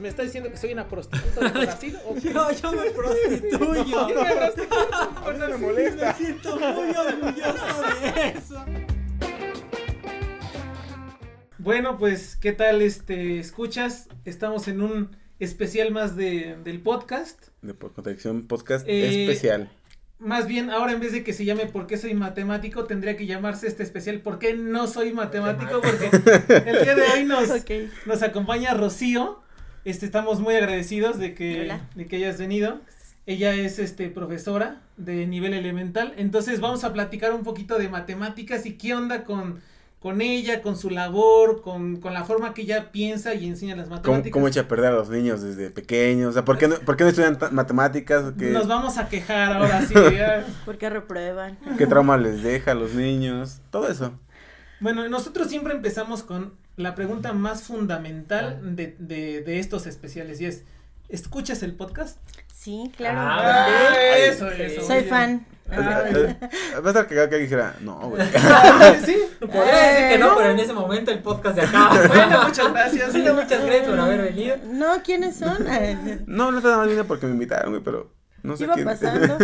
¿Me está diciendo que soy una prostituta de Brasil? ¿O qué? yo, yo me prostituyo. Yo me no me molesta. Me siento muy orgulloso de eso. Bueno, pues, ¿qué tal este escuchas? Estamos en un especial más de, del podcast. De por contradicción, podcast Eh, especial. Más bien, ahora en vez de que se llame ¿Por qué soy matemático? Tendría que llamarse este especial ¿Por qué no soy matemático? Porque el día de hoy nos, nos acompaña Rocío. Este, estamos muy agradecidos de que, Hola. de que hayas venido. Ella es este profesora de nivel elemental. Entonces vamos a platicar un poquito de matemáticas y qué onda con, con ella, con su labor, con, con la forma que ella piensa y enseña las ¿Cómo, matemáticas. cómo echa a perder a los niños desde pequeños? O sea, ¿por qué no, por qué no estudian matemáticas? ¿O ¿Qué, Nos vamos a quejar ahora sí. ya. ¿Por qué reprueban? ¿Qué trauma les deja a los niños? Todo eso. Bueno, nosotros siempre empezamos con la pregunta más fundamental de, de, de estos especiales y es, ¿escuchas el podcast? Sí, claro. Ah, Ah, eso, eso. Soy fan. Ah, Eh, Va a estar cagado que alguien dijera, no, güey. sí. Podría decir que no, no. pero en ese momento el podcast de acá. Bueno, muchas gracias. Sí, muchas gracias por haber venido. No, ¿quiénes son? No, no nada más bien porque me invitaron, güey, pero no sé Iba quién. pasando.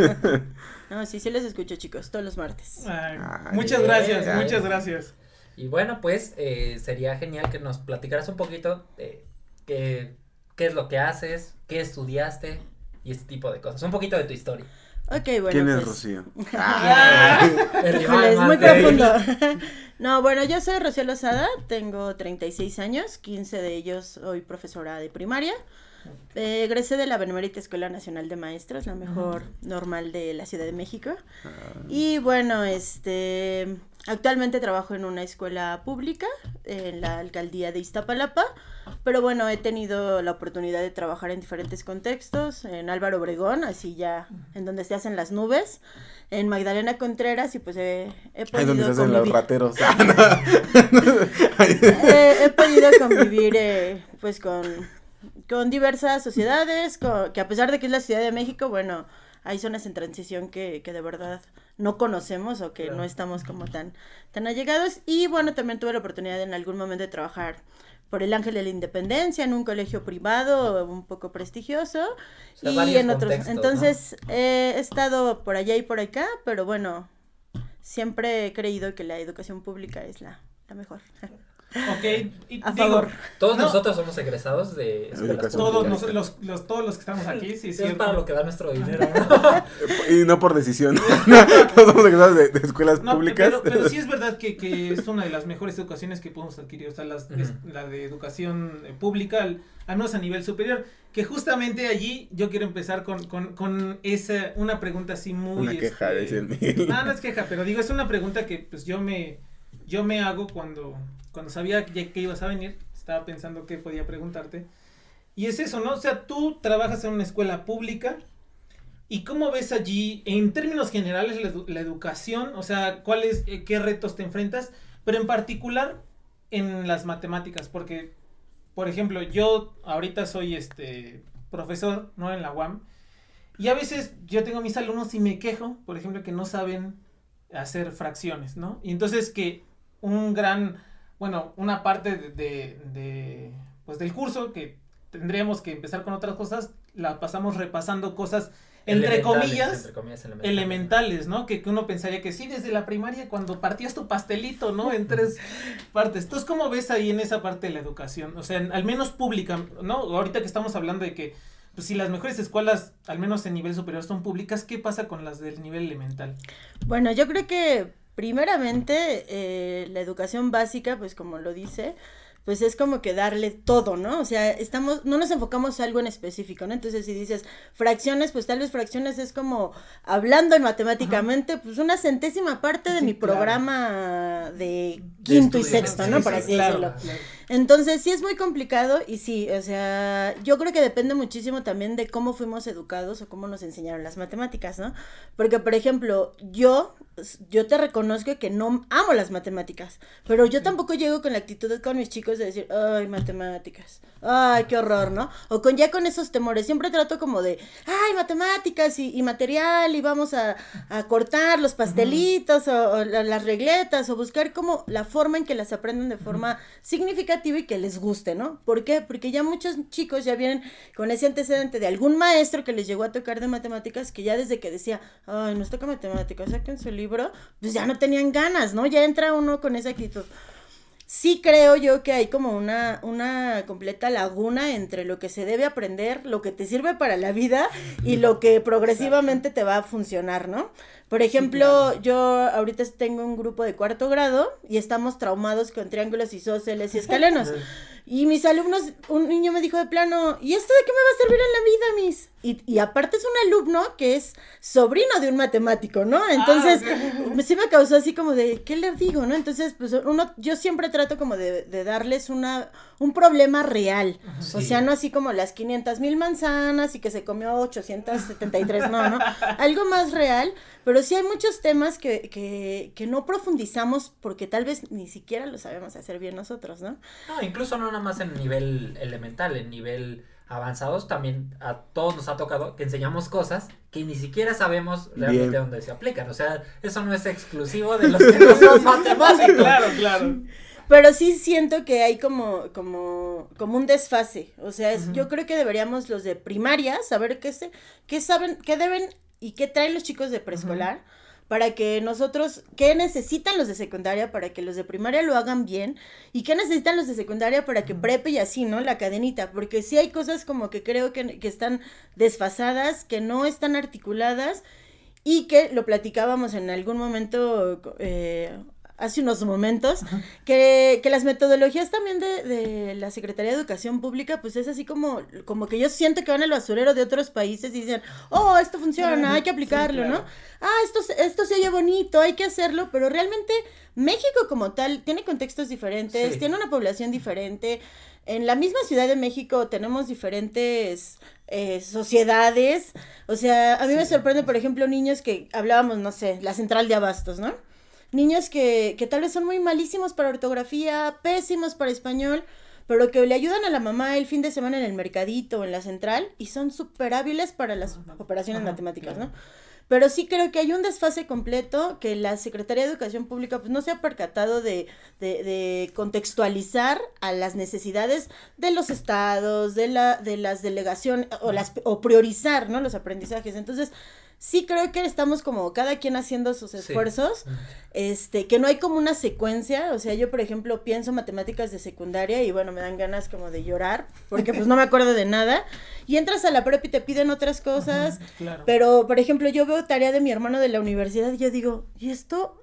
No, sí, sí les escucho, chicos, todos los martes. Ay, Ay, muchas gracias, ay. muchas gracias. Y bueno, pues eh, sería genial que nos platicaras un poquito de qué, qué es lo que haces, qué estudiaste y este tipo de cosas. Un poquito de tu historia. Ok, bueno, ¿Quién es pues. Rocío? Ah, es muy profundo. No, bueno, yo soy Rocío Lozada, tengo 36 años, 15 de ellos soy profesora de primaria. Eh, egresé de la Benemérita Escuela Nacional de Maestros, la mejor normal de la Ciudad de México. Y bueno, este, actualmente trabajo en una escuela pública en la alcaldía de Iztapalapa, pero bueno, he tenido la oportunidad de trabajar en diferentes contextos, en Álvaro Obregón, así ya en donde se hacen las nubes, en Magdalena Contreras y pues he, he Ahí podido donde se hacen los rateros. he, he podido convivir eh, pues con, con diversas sociedades, con- que a pesar de que es la Ciudad de México, bueno, hay zonas en transición que, que de verdad no conocemos o que Claro. no estamos como tan, tan allegados. Y bueno, también tuve la oportunidad en algún momento de trabajar por el Ángel de la Independencia en un colegio privado un poco prestigioso sea, y en otros. Entonces eh, he estado por allá y por acá, pero bueno, siempre he creído que la educación pública es la, la mejor. Ok, y A digo, favor. Todos No. nosotros somos egresados de escuelas todos, nos- los, los, todos los que estamos aquí, sí, Es cierto. para lo que da nuestro dinero, ¿no? y no por decisión. Todos somos egresados de, de escuelas No, públicas. pero, pero sí es verdad que, que es una de las mejores educaciones que podemos adquirir, o sea, las, es la de educación eh, pública, al, al menos a nivel superior, que justamente allí yo quiero empezar con, con, con esa, una pregunta así muy... Una queja, este, dice el Miguel. No, no es queja, pero digo, es una pregunta que pues yo me, yo me hago cuando, cuando sabía ya que ibas a venir, estaba pensando qué podía preguntarte. Y es eso, ¿no? O sea, tú trabajas en una escuela pública y cómo ves allí, en términos generales, la educación, o sea, cuáles, eh, qué retos te enfrentas, pero en particular en las matemáticas, porque, por ejemplo, yo ahorita soy este profesor, ¿no? En la UAM. Y a veces yo tengo mis alumnos y me quejo, por ejemplo, que no saben hacer fracciones, ¿no? Y entonces que un gran, bueno, una parte de, de- de, pues del curso que tendríamos que empezar con otras cosas, la pasamos repasando cosas entre comillas entre comillas, elementales. elementales, ¿no? Que, que uno pensaría que sí, desde la primaria, cuando partías tu pastelito, ¿no? En tres partes. Entonces, ¿cómo ves ahí en esa parte de la educación? O sea, en- al menos pública, ¿no? Ahorita que estamos hablando de que, pues si las mejores escuelas, al menos en nivel superior, son públicas, ¿qué pasa con las del nivel elemental? Bueno, yo creo que primeramente eh, la educación básica, pues como lo dice, pues es como que darle todo, ¿no? O sea, estamos, no nos enfocamos a algo en específico, ¿no? Entonces, si dices fracciones, pues tal vez fracciones es como hablando en matemáticamente, pues una centésima parte de Sí, mi claro. programa de quinto y estudio, ¿no? sexto, ¿no? sí, Por así claro, decirlo. Entonces sí es muy complicado y sí, o sea, yo creo que depende muchísimo también de cómo fuimos educados o cómo nos enseñaron las matemáticas, ¿no? Porque, por ejemplo, yo, yo te reconozco que no amo las matemáticas, pero yo tampoco llego con la actitud con mis chicos de decir, ay, matemáticas, ay, qué horror, ¿no? O con ya con esos temores, siempre trato como de, ay, matemáticas y, y material y vamos a, a cortar los pastelitos o, o la- las regletas o buscar como la forma en que las aprendan de forma significativa y que les guste, ¿no? ¿Por qué? Porque ya muchos chicos ya vienen con ese antecedente de algún maestro que les llegó a tocar de matemáticas que ya desde que decía, ay, nos toca matemáticas, saquen su libro, pues ya no tenían ganas, ¿no? Ya entra uno con esa actitud. Sí creo yo que hay como una, una completa laguna entre lo que se debe aprender, lo que te sirve para la vida y lo que progresivamente te va a funcionar, ¿no? Por ejemplo, yo ahorita tengo un grupo de cuarto grado y estamos traumados con triángulos isósceles y escalenos. Y mis alumnos, un niño me dijo de plano, ¿y esto de qué me va a servir en la vida, mis? Y, y aparte es un alumno que es sobrino de un matemático, ¿no? Entonces, me- sí me causó así como de, ¿qué le digo, no? Entonces, pues uno, yo siempre trato como de, de darles una, un problema real. O sea, no así como las 500 mil manzanas y que se comió 873, no, no. Algo más real, pero sí hay muchos temas que, que, que no profundizamos porque tal vez ni siquiera lo sabemos hacer bien nosotros, ¿no? No, incluso no nada más en nivel elemental, en nivel avanzados también a todos nos ha tocado que enseñamos cosas que ni siquiera sabemos realmente Bien. dónde se aplican. O sea, eso no es exclusivo de los que no son matemáticos. Claro, claro. Pero sí siento que hay como, como, como un desfase. O sea, es- yo creo que deberíamos los de primaria saber qué, se, qué saben, qué deben y qué traen los chicos de preescolar. Para que nosotros, qué necesitan los de secundaria para que los de primaria lo hagan bien y qué necesitan los de secundaria para que prepe y así, ¿no? La cadenita, porque sí hay cosas como que creo que, que están desfasadas, que no están articuladas y que lo platicábamos en algún momento, eh, hace unos momentos, que, que las metodologías también de, de la Secretaría de Educación Pública, pues es así como, como que yo siento que van al basurero de otros países y dicen, oh, esto funciona, hay que aplicarlo, claro. ¿no? Ah, esto, se- esto se oye bonito, hay que hacerlo, pero realmente México como tal tiene contextos diferentes, Sí. tiene una población diferente. En la misma Ciudad de México tenemos diferentes eh, sociedades. O sea, a mí me sorprende, por ejemplo, niños que hablábamos, no sé, la central de abastos, ¿no? Niños que, que tal vez son muy malísimos para ortografía, pésimos para español, pero que le ayudan a la mamá el fin de semana en el mercadito o en la central y son súper hábiles para las operaciones Ajá, matemáticas, claro. ¿no? Pero sí creo que hay un desfase completo que la Secretaría de Educación Pública pues no se ha percatado de, de, de contextualizar a las necesidades de los estados, de la, de las delegaciones, o las o priorizar, ¿no? Los aprendizajes. Entonces, sí creo que estamos como cada quien haciendo sus Sí. esfuerzos, este, que no hay como una secuencia, o sea, yo por ejemplo pienso matemáticas de secundaria y bueno, me dan ganas como de llorar, porque pues no me acuerdo de nada, y entras a la prepa y te piden otras cosas, Claro. pero, por ejemplo, yo veo tarea de mi hermano de la universidad y yo digo, ¿y esto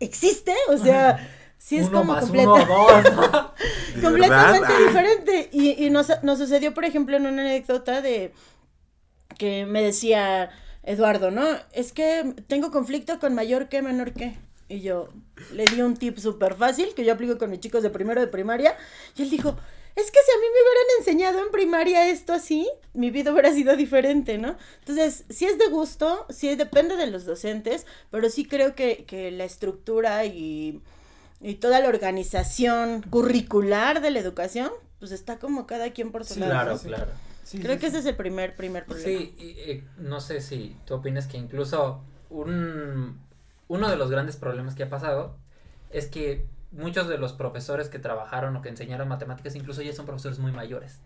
existe? O sea, sí es uno como más completa- uno, dos. ¿no? ¿De completamente? Ah. diferente. Y, y nos, nos sucedió, por ejemplo, en una anécdota de que me decía Eduardo, ¿no? Es que tengo conflicto con mayor que, menor que. Y yo le di un tip súper fácil que yo aplico con mis chicos de primero de primaria. Y él dijo, es que si a mí me hubieran enseñado en primaria esto así, mi vida hubiera sido diferente, ¿no? Entonces, sí es de gusto, sí depende de los docentes, pero sí creo que, que la estructura y, y toda la organización curricular de la educación, pues está como cada quien por su lado. Claro, sí. claro. Sí, Creo sí, que sí. ese es el primer, primer problema. Sí, y, eh, no sé si tú opinas que incluso un, uno de los grandes problemas que ha pasado es que muchos de los profesores que trabajaron o que enseñaron matemáticas incluso ya son profesores muy mayores.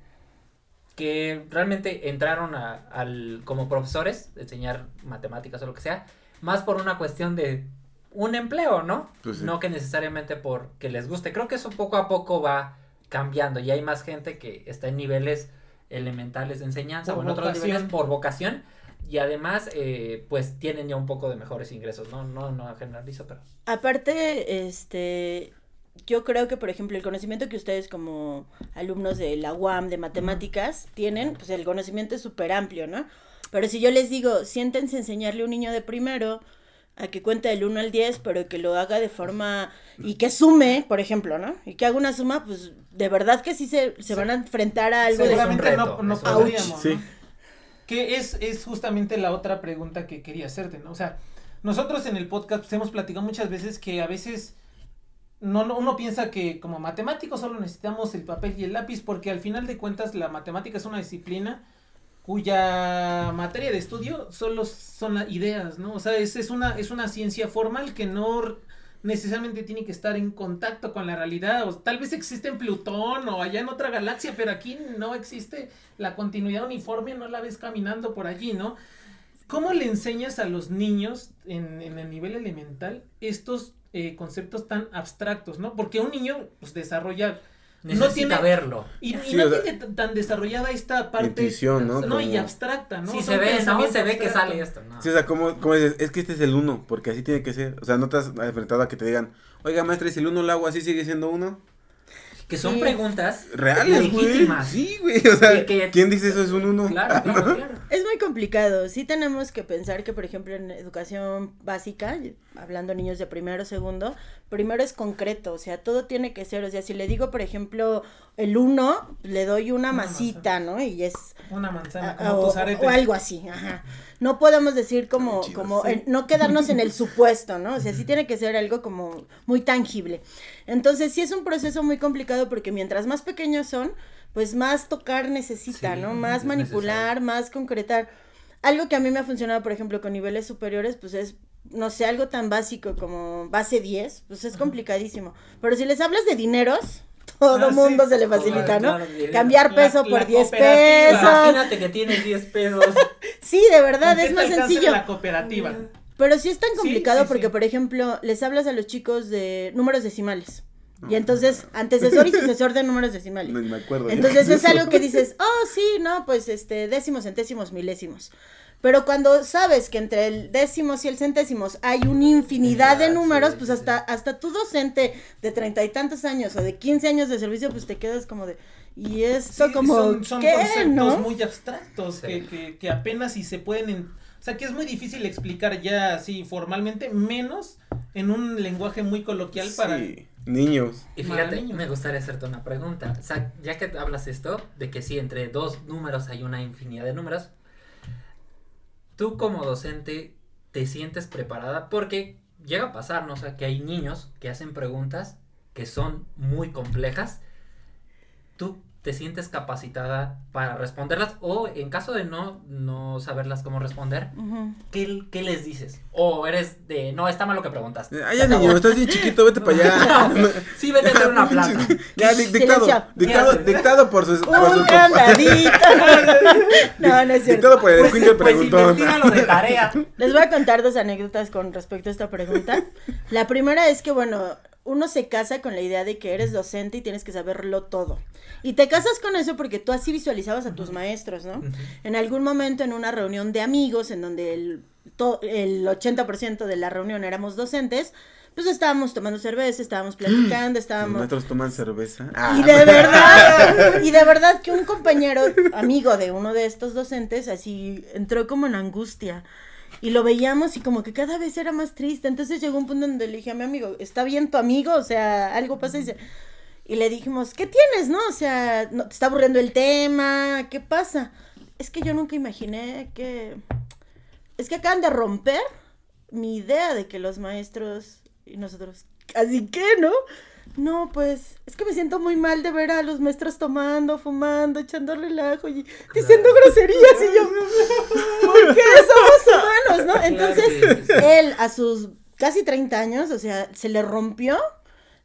Que realmente entraron a, al, como profesores, de enseñar matemáticas o lo que sea, más por una cuestión de un empleo, ¿no? Pues sí. No que necesariamente porque les guste. Creo que eso poco a poco va cambiando y hay más gente que está en niveles elementales de enseñanza Por o en otros niveles por vocación. Y además eh, pues tienen ya un poco de mejores ingresos, no no no generalizo, pero Aparte, este, yo creo que, por ejemplo, el conocimiento que ustedes como alumnos de la UAM de matemáticas tienen, pues el conocimiento es súper amplio, ¿no? Pero si yo les digo, siéntense a enseñarle a un niño de primero a que cuente del 1 al 10, pero que lo haga de forma y que sume, por ejemplo, ¿no? Y que haga una suma, pues de verdad que sí se, se van a enfrentar a algo de... Reto, no, no podríamos, Sí. ¿no? Que es, es justamente la otra pregunta que quería hacerte, ¿no? O sea, nosotros en el podcast pues, hemos platicado muchas veces que a veces no, no- uno piensa que como matemáticos solo necesitamos el papel y el lápiz porque al final de cuentas la matemática es una disciplina cuya materia de estudio solo son las ideas, ¿no? O sea, es, es, una, es una ciencia formal que no necesariamente tiene que estar en contacto con la realidad, o tal vez existe en Plutón o allá en otra galaxia, pero aquí no existe la continuidad uniforme, no la ves caminando por allí, ¿no? ¿Cómo le enseñas a los niños en, en el nivel elemental estos eh, conceptos tan abstractos, ¿no? Porque un niño pues desarrolla Necesita tiene- verlo. y, y Sí, no o sea, tiene tan desarrollada esta parte Intuición, ¿no? no y Como- abstracta, ¿no? Sí, Son se ve, ¿no? Se ve que sale esto, ¿no? Sí, o sea, ¿cómo, cómo dices? Es que este es el uno, porque así tiene que ser. O sea, no te has enfrentado a que te digan, oiga, maestra, ¿y si el uno lo hago así sigue siendo uno? Que son Sí. preguntas Reales, güey. legítimas. Sí, güey. O sea, que- ¿quién dice eso es un uno? Claro, claro, claro. Es muy complicado. Sí tenemos que pensar que, por ejemplo, en educación básica, hablando niños de primero, segundo, primero es concreto, o sea, todo tiene que ser, o sea, si le digo, por ejemplo, el uno, le doy una Una masita, ¿no? Y es Una manzana, como o, tus aretes. o algo así, ajá. No podemos decir como, Chido, como sí. no quedarnos en el supuesto, ¿no? O sea, sí tiene que ser algo como muy tangible. Entonces, sí es un proceso muy complicado porque mientras más pequeños son, pues más tocar necesita, Sí, ¿no? Más manipular, más concretar. Algo que a mí me ha funcionado, por ejemplo, con niveles superiores, pues es, no sé, algo tan básico como base 10, pues es complicadísimo. Pero si les hablas de dineros, todo Ah, sí. mundo se le facilita, ¿no? Claro. Cambiar La- peso la por 10 cooperativa. pesos. Imagínate que tienes 10 pesos. Sí, de verdad, ¿Con qué es más sencillo. La cooperativa. Pero sí es tan complicado sí, porque, sí. por ejemplo, les hablas a los chicos de números decimales. Y entonces, antecesor y sucesor de números decimales. No, ni me acuerdo. Entonces es algo que dices, oh, sí, no, pues este, décimos, centésimos, milésimos. Pero cuando sabes que entre el décimos y el centésimos hay una infinidad de números, sí, pues sí, hasta, hasta tu docente de treinta y tantos años o de quince años de servicio, pues te quedas como de, y esto Sí, como, son, son ¿qué, conceptos no? muy abstractos Sí. que, que, que apenas si se pueden en- o sea que es muy difícil explicar ya así formalmente menos en un lenguaje muy coloquial para Sí, niños. Y fíjate, niños. me gustaría hacerte una pregunta. O sea, ya que hablas esto, de que sí, entre dos números hay una infinidad de números, tú como docente te sientes preparada porque llega a pasar, ¿no? O sea, que hay niños que hacen preguntas que son muy complejas. Tú te sientes capacitada para responderlas o en caso de no, no saberlas cómo responder. ¿qué, qué les dices? O eres de, no, está mal lo que preguntaste. Ay, ya, niño, estás bien chiquito, vete para allá. Sí, vete a hacer una plata. Ya, di- dictado, dictado, dictado por su, por su. No, no es cierto. Dictado por el Pues, Quinto pues preguntón. investigalo de tarea. Les voy a contar dos anécdotas con respecto a esta pregunta. La primera es que, bueno, uno se casa con la idea de que eres docente y tienes que saberlo todo. Y te casas con eso porque tú así visualizabas a tus maestros, ¿no? En algún momento en una reunión de amigos en donde el, to- el 80% de la reunión éramos docentes, pues estábamos tomando cerveza, estábamos platicando, estábamos... maestros toman cerveza. Ah, Y de verdad, y de verdad que un compañero, amigo de uno de estos docentes, así entró como en angustia. Y lo veíamos y como que cada vez era más triste. Entonces llegó un punto donde le dije a mi amigo, ¿está bien tu amigo? O sea, algo pasa y dice... Y le dijimos, ¿qué tienes, no? O sea, ¿no ¿te está aburriendo el tema? ¿Qué pasa? Es que yo nunca imaginé que... Es que acaban de romper mi idea de que los maestros y nosotros, así que, ¿no? No, pues, es que me siento muy mal de ver a los maestros tomando, fumando, echando relajo y diciendo groserías y yo, ¿por qué somos humanos, no? Entonces, él a sus casi 30 años, o sea, se le rompió,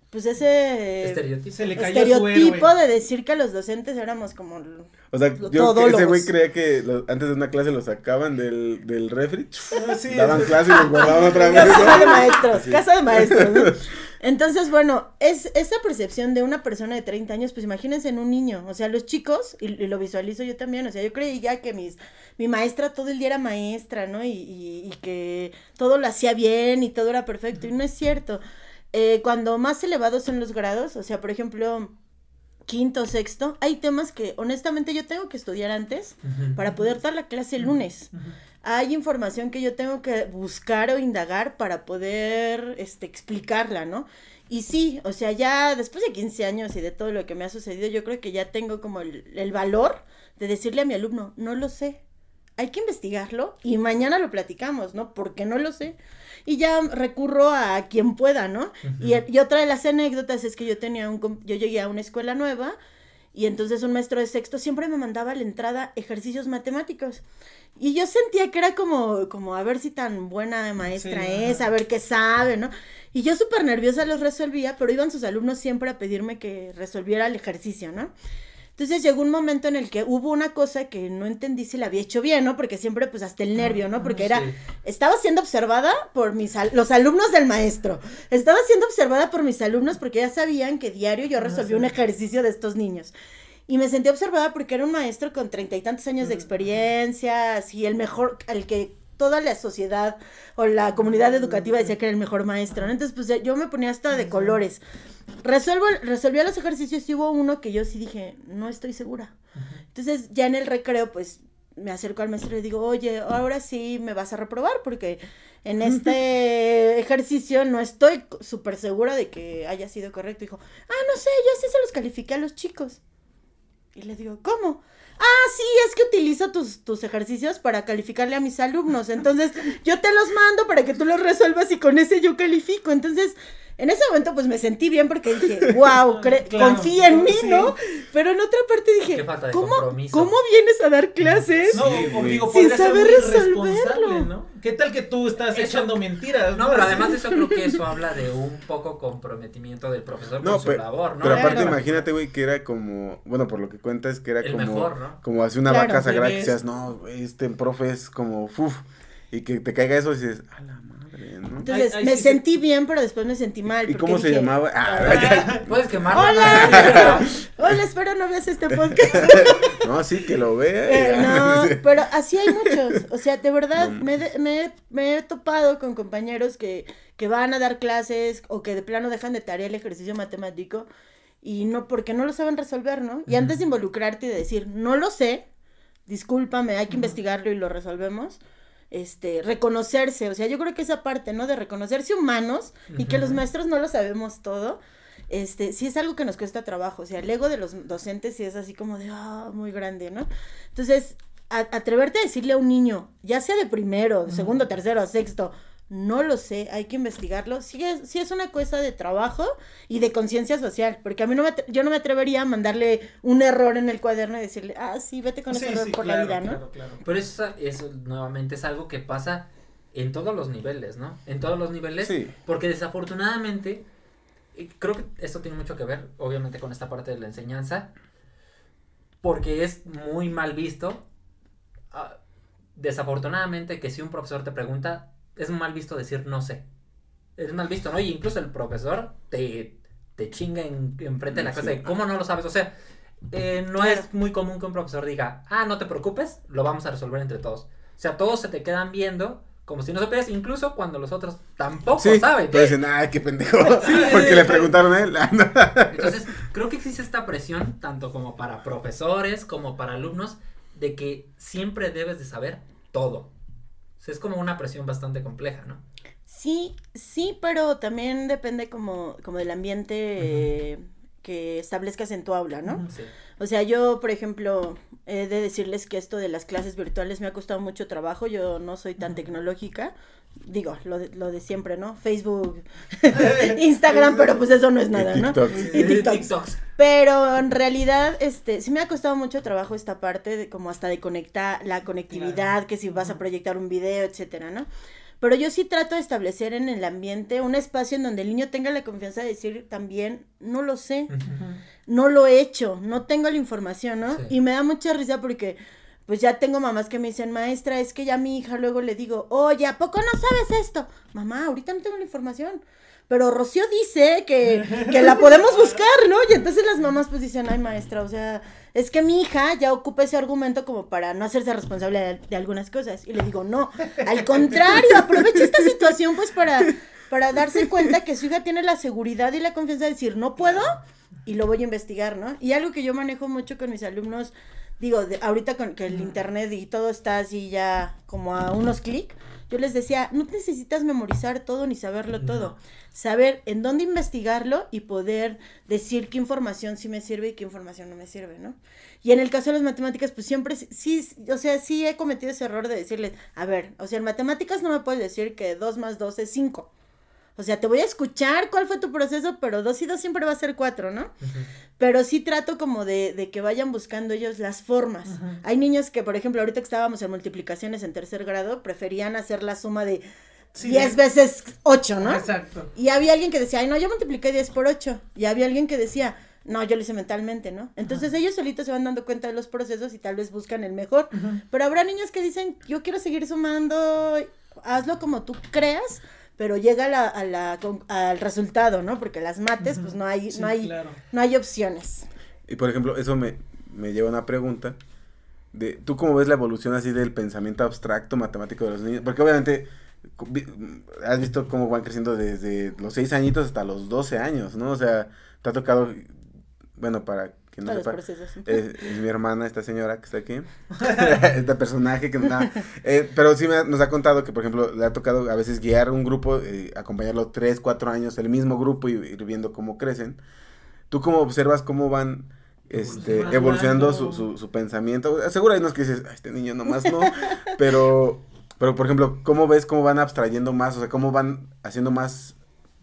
pues ese Estereotipo. se le cayó su estereotipo héroe. de decir que los docentes éramos como... O sea, yo que ese güey creía que lo- antes de una clase lo sacaban del, del refri, Ah, sí, daban sí. clase y los guardaban otra vez. Casa de maestros, Sí. casa de maestros, ¿no? Entonces, bueno, es esa percepción de una persona de 30 años, pues imagínense en un niño, o sea, los chicos, y, y lo visualizo yo también, o sea, yo creía que mis, mi maestra todo el día era maestra, ¿no? Y, y- y que todo lo hacía bien y todo era perfecto, y no es cierto. Eh, cuando más elevados son los grados, o sea, por ejemplo, quinto, sexto, hay temas que honestamente yo tengo que estudiar antes para poder dar la clase el lunes. Hay información que yo tengo que buscar o indagar para poder este, explicarla, ¿no? Y sí, o sea, ya después de 15 años y de todo lo que me ha sucedido, yo creo que ya tengo como el, el valor de decirle a mi alumno, no lo sé, hay que investigarlo y mañana lo platicamos, ¿no? Porque no lo sé. Y ya recurro a quien pueda, ¿no? y, otra de las anécdotas es que yo tenía un, yo llegué a una escuela nueva y entonces un maestro de sexto siempre me mandaba a la entrada ejercicios matemáticos. Y yo sentía que era como, como a ver si tan buena maestra Sí, es, a ver qué sabe, ¿no? Y yo súper nerviosa los resolvía, pero iban sus alumnos siempre a pedirme que resolviera el ejercicio, ¿no? Entonces llegó un momento en el que hubo una cosa que no entendí si la había hecho bien, ¿no? Porque siempre pues hasta el nervio, ¿no? Porque era, estaba siendo observada por mis al- los alumnos del maestro. Estaba siendo observada por mis alumnos porque ya sabían que diario yo Ah, resolví un ejercicio de estos niños. Y me sentí observada porque era un maestro con treinta y tantos años de Ujú. experiencia, así el mejor, al que toda la sociedad o la comunidad educativa decía que era el mejor maestro, ¿no? Entonces, pues yo me ponía hasta de colores. Resuelvo, resolvía los ejercicios y hubo uno que yo sí dije, no estoy segura. Entonces, ya en el recreo, pues me acerco al maestro y le digo, oye, ahora sí me vas a reprobar porque en este ejercicio no estoy súper segura de que haya sido correcto. Dijo, ah, no sé, yo sí se los califiqué a los chicos. Y le digo, ¿cómo? Ah, sí, es que utilizo tus, tus ejercicios para calificarle a mis alumnos. Entonces, yo te los mando para que tú los resuelvas y con ese yo califico. Entonces, en ese momento, pues me sentí bien porque dije, wow, Claro, confía en mí, sí. ¿no? Pero en otra parte dije, Qué falta de ¿cómo, compromiso. ¿cómo vienes a dar clases? No, Sí, o güey. digo, Sin saber resolverlo. irresponsable, ¿no? ¿Qué tal que tú estás Eso- echando mentiras? No, pero además de eso creo que eso habla de un poco comprometimiento del profesor con No, su pero- labor, ¿no? Pero aparte, Claro. imagínate, güey, que era como, bueno, por lo que cuentas, que era El como, mejor, ¿no? como así una Claro. vaca sagrada que decías, no, güey, este profe es como, uf, y que te caiga eso y dices, a la madre, ¿no? Entonces, Ay, ay, me sí sentí bien, pero después me sentí mal. ¿Y cómo se llamaba? Ah, Ah, Puedes quemarlo. ¡Hola! Hola, espero no veas este podcast. no, sí, que lo vea. Eh, no, pero así hay muchos. O sea, de verdad, No. me, de- me, me he topado con compañeros que, que van a dar clases o que de plano dejan de tarea el ejercicio matemático y no, porque no lo saben resolver, ¿no? Y antes de involucrarte y de decir, no lo sé, discúlpame, hay que investigarlo y lo resolvemos. Este, reconocerse, o sea, yo creo que esa parte, ¿no? De reconocerse humanos y que los maestros no lo sabemos todo, este, sí es algo que nos cuesta trabajo, o sea, el ego de los docentes sí es así como de, ah, muy grande, ¿no? Entonces, a- atreverte a decirle a un niño, ya sea de primero, segundo, tercero, sexto, no lo sé, hay que investigarlo, sí es, sí es una cosa de trabajo y de conciencia social, porque a mí no me, yo no me atrevería a mandarle un error en el cuaderno y decirle, ah, sí, vete con Sí, ese error sí, por claro, la vida, ¿no? claro, claro. Pero eso, eso nuevamente es algo que pasa en todos los niveles, ¿no? En todos los niveles. Sí. Porque desafortunadamente, y creo que esto tiene mucho que ver, obviamente, con esta parte de la enseñanza. Porque es muy mal visto. ah, desafortunadamente, que si un profesor te pregunta, es mal visto decir no sé. Es mal visto, ¿no? Y incluso el profesor te, te chinga en, enfrente de la clase de cómo no lo sabes. O sea, eh, no es muy común que un profesor diga, ah, no te preocupes, lo vamos a resolver entre todos. O sea, todos se te quedan viendo como si no supieras, incluso cuando los otros tampoco Sí, saben. pero dicen, ay, qué pendejo, porque le preguntaron a él. Entonces, creo que existe esta presión, tanto como para profesores, como para alumnos, de que siempre debes de saber todo. O sea, es como una presión bastante compleja, ¿no? Sí, sí, pero también depende como, como del ambiente eh, que establezcas en tu aula, ¿no? Sí. O sea, yo, por ejemplo, he de decirles que esto de las clases virtuales me ha costado mucho trabajo. Yo no soy tan tecnológica. Digo, lo de, lo de siempre, ¿no? Facebook, Instagram, pero pues eso no es nada, ¿no? Y TikToks. Pero en realidad, este, sí me ha costado mucho trabajo esta parte de como hasta de conectar la conectividad, que si vas a proyectar un video, etcétera, ¿no? Pero yo sí trato de establecer en el ambiente un espacio en donde el niño tenga la confianza de decir también, no lo sé, no lo he hecho, no tengo la información, ¿no? Sí. Y me da mucha risa porque pues ya tengo mamás que me dicen, maestra, es que ya a mi hija luego le digo, oye, ¿a poco no sabes esto? Mamá, ahorita no tengo la información. Pero Rocío dice que, que la podemos buscar, ¿no? Y entonces las mamás pues dicen, ay maestra, o sea, es que mi hija ya ocupa ese argumento como para no hacerse responsable de, de algunas cosas. Y le digo, no, al contrario, aprovecha esta situación pues para, para darse cuenta que su hija tiene la seguridad y la confianza de decir, no puedo y lo voy a investigar, ¿no? Y algo que yo manejo mucho con mis alumnos, digo, de, ahorita con que el internet y todo está así ya como a unos clics, yo les decía, no necesitas memorizar todo ni saberlo todo. Saber en dónde investigarlo y poder decir qué información sí me sirve y qué información no me sirve, ¿no? Y en el caso de las matemáticas, pues siempre, sí, o sea, sí he cometido ese error de decirles, a ver, o sea, en matemáticas no me puedes decir que 2 más 2 es 5. O sea, te voy a escuchar cuál fue tu proceso, pero 2 y 2 siempre va a ser 4, ¿no? Pero sí trato como de, de, que vayan buscando ellos las formas. Hay niños que, por ejemplo, ahorita que estábamos en multiplicaciones en tercer grado, preferían hacer la suma de 10 veces 8, ¿no? Exacto. Y había alguien que decía, ay, no, yo multipliqué 10 por 8. Y había alguien que decía, no, yo lo hice mentalmente, ¿no? Entonces ellos solitos se van dando cuenta de los procesos y tal vez buscan el mejor. Pero habrá niños que dicen, yo quiero seguir sumando, hazlo como tú creas, pero llega a la, a la, al resultado, ¿no? Porque las mates, pues no hay, Sí, no hay, claro. no hay opciones. Y por ejemplo, eso me, me lleva a una pregunta. De, ¿Tú cómo ves la evolución así del pensamiento abstracto matemático de los niños? Porque obviamente has visto cómo van creciendo desde los 6 añitos hasta los 12 años, ¿no? O sea, te ha tocado, bueno, para que no sepa, es, es mi hermana, esta señora que está aquí, este personaje que nada, eh, pero sí me ha- nos ha contado que, por ejemplo, le ha tocado a veces guiar un grupo, eh, acompañarlo 3, 4 años, el mismo grupo y ir viendo cómo crecen. ¿Tú cómo observas cómo van este, Evolucionando. su, su, su pensamiento? Seguro hay unos que dices, "Ay, este niño nomás no, pero, pero por ejemplo, ¿cómo ves cómo van abstrayendo más? O sea, ¿cómo van haciendo más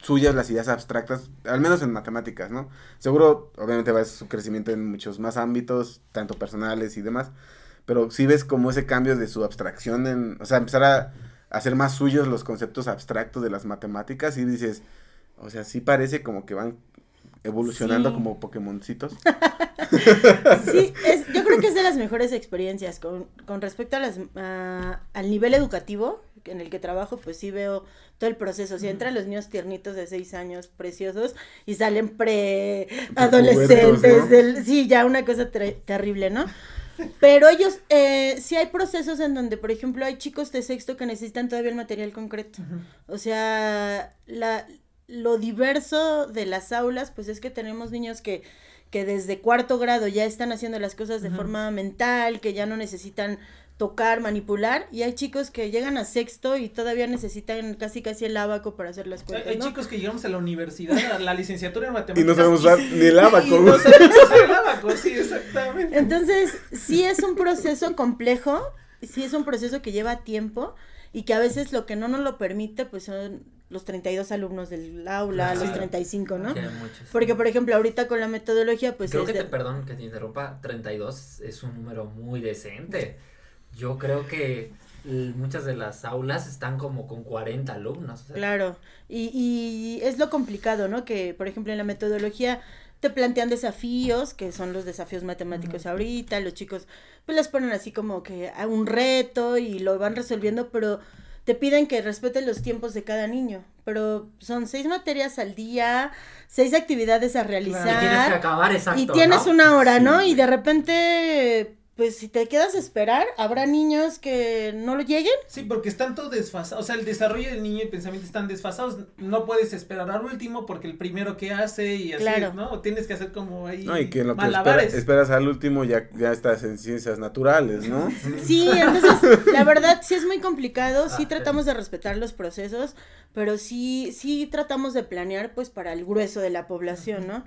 suyas las ideas abstractas, al menos en matemáticas, ¿no? Seguro, obviamente, va a su crecimiento en muchos más ámbitos, tanto personales y demás, pero si ves como ese cambio de su abstracción en, o sea, empezar a hacer más suyos los conceptos abstractos de las matemáticas y dices, o sea, sí parece como que van evolucionando Sí. como Pokémoncitos. Sí, es, yo creo que es de las mejores experiencias con, con respecto a las, a- al nivel educativo en el que trabajo, pues sí veo todo el proceso. Si entran los niños tiernitos de seis años, preciosos, y salen pre-adolescentes, del- sí, ya una cosa ter- terrible, ¿no? Pero ellos, eh, sí hay procesos en donde, por ejemplo, hay chicos de sexto que necesitan todavía el material concreto. O sea, la, lo diverso de las aulas, pues es que tenemos niños que, que desde cuarto grado ya están haciendo las cosas de forma mental, que ya no necesitan tocar, manipular, y hay chicos que llegan a sexto y todavía necesitan casi casi el abaco para hacer las Hay, cuentas, hay ¿no? chicos que llegamos a la universidad, a la licenciatura en matemáticas. Y no sabemos usar ni el abaco, Y no sabemos usar el abaco, sí, exactamente. Entonces, sí es un proceso complejo, sí es un proceso que lleva tiempo y que a veces lo que no nos lo permite, pues son los 32 alumnos del aula, Claro. los 35, ¿no? Hay muchos. Porque, por ejemplo, ahorita con la metodología, pues Creo que te, de- perdón que te interrumpa, 32 es un número muy decente. Yo creo que muchas de las aulas están como con 40 alumnos. o sea, Claro, y, y es lo complicado, ¿no? Que, por ejemplo, en la metodología te plantean desafíos, que son los desafíos matemáticos ahorita, los chicos pues les ponen así como que a un reto y lo van resolviendo, pero te piden que respeten los tiempos de cada niño, pero son seis materias al día, seis actividades a Y tienes que realizar, acabar exacto. y tienes ¿no? una hora, ¿no? Y de repente, pues si te quedas a esperar, habrá niños que no lo lleguen. Sí, porque están todos desfasados, o sea, el desarrollo del niño y el pensamiento están desfasados, no puedes esperar al último porque el primero que hace y así, Claro. ¿no? Tienes que hacer como ahí No, y que en lo que espera- malabares. esperas al último ya, ya estás en ciencias naturales, ¿no? Sí, entonces, la verdad sí es muy complicado, sí Ah, tratamos de respetar los procesos, pero sí, sí tratamos de planear pues para el grueso de la población, ¿no?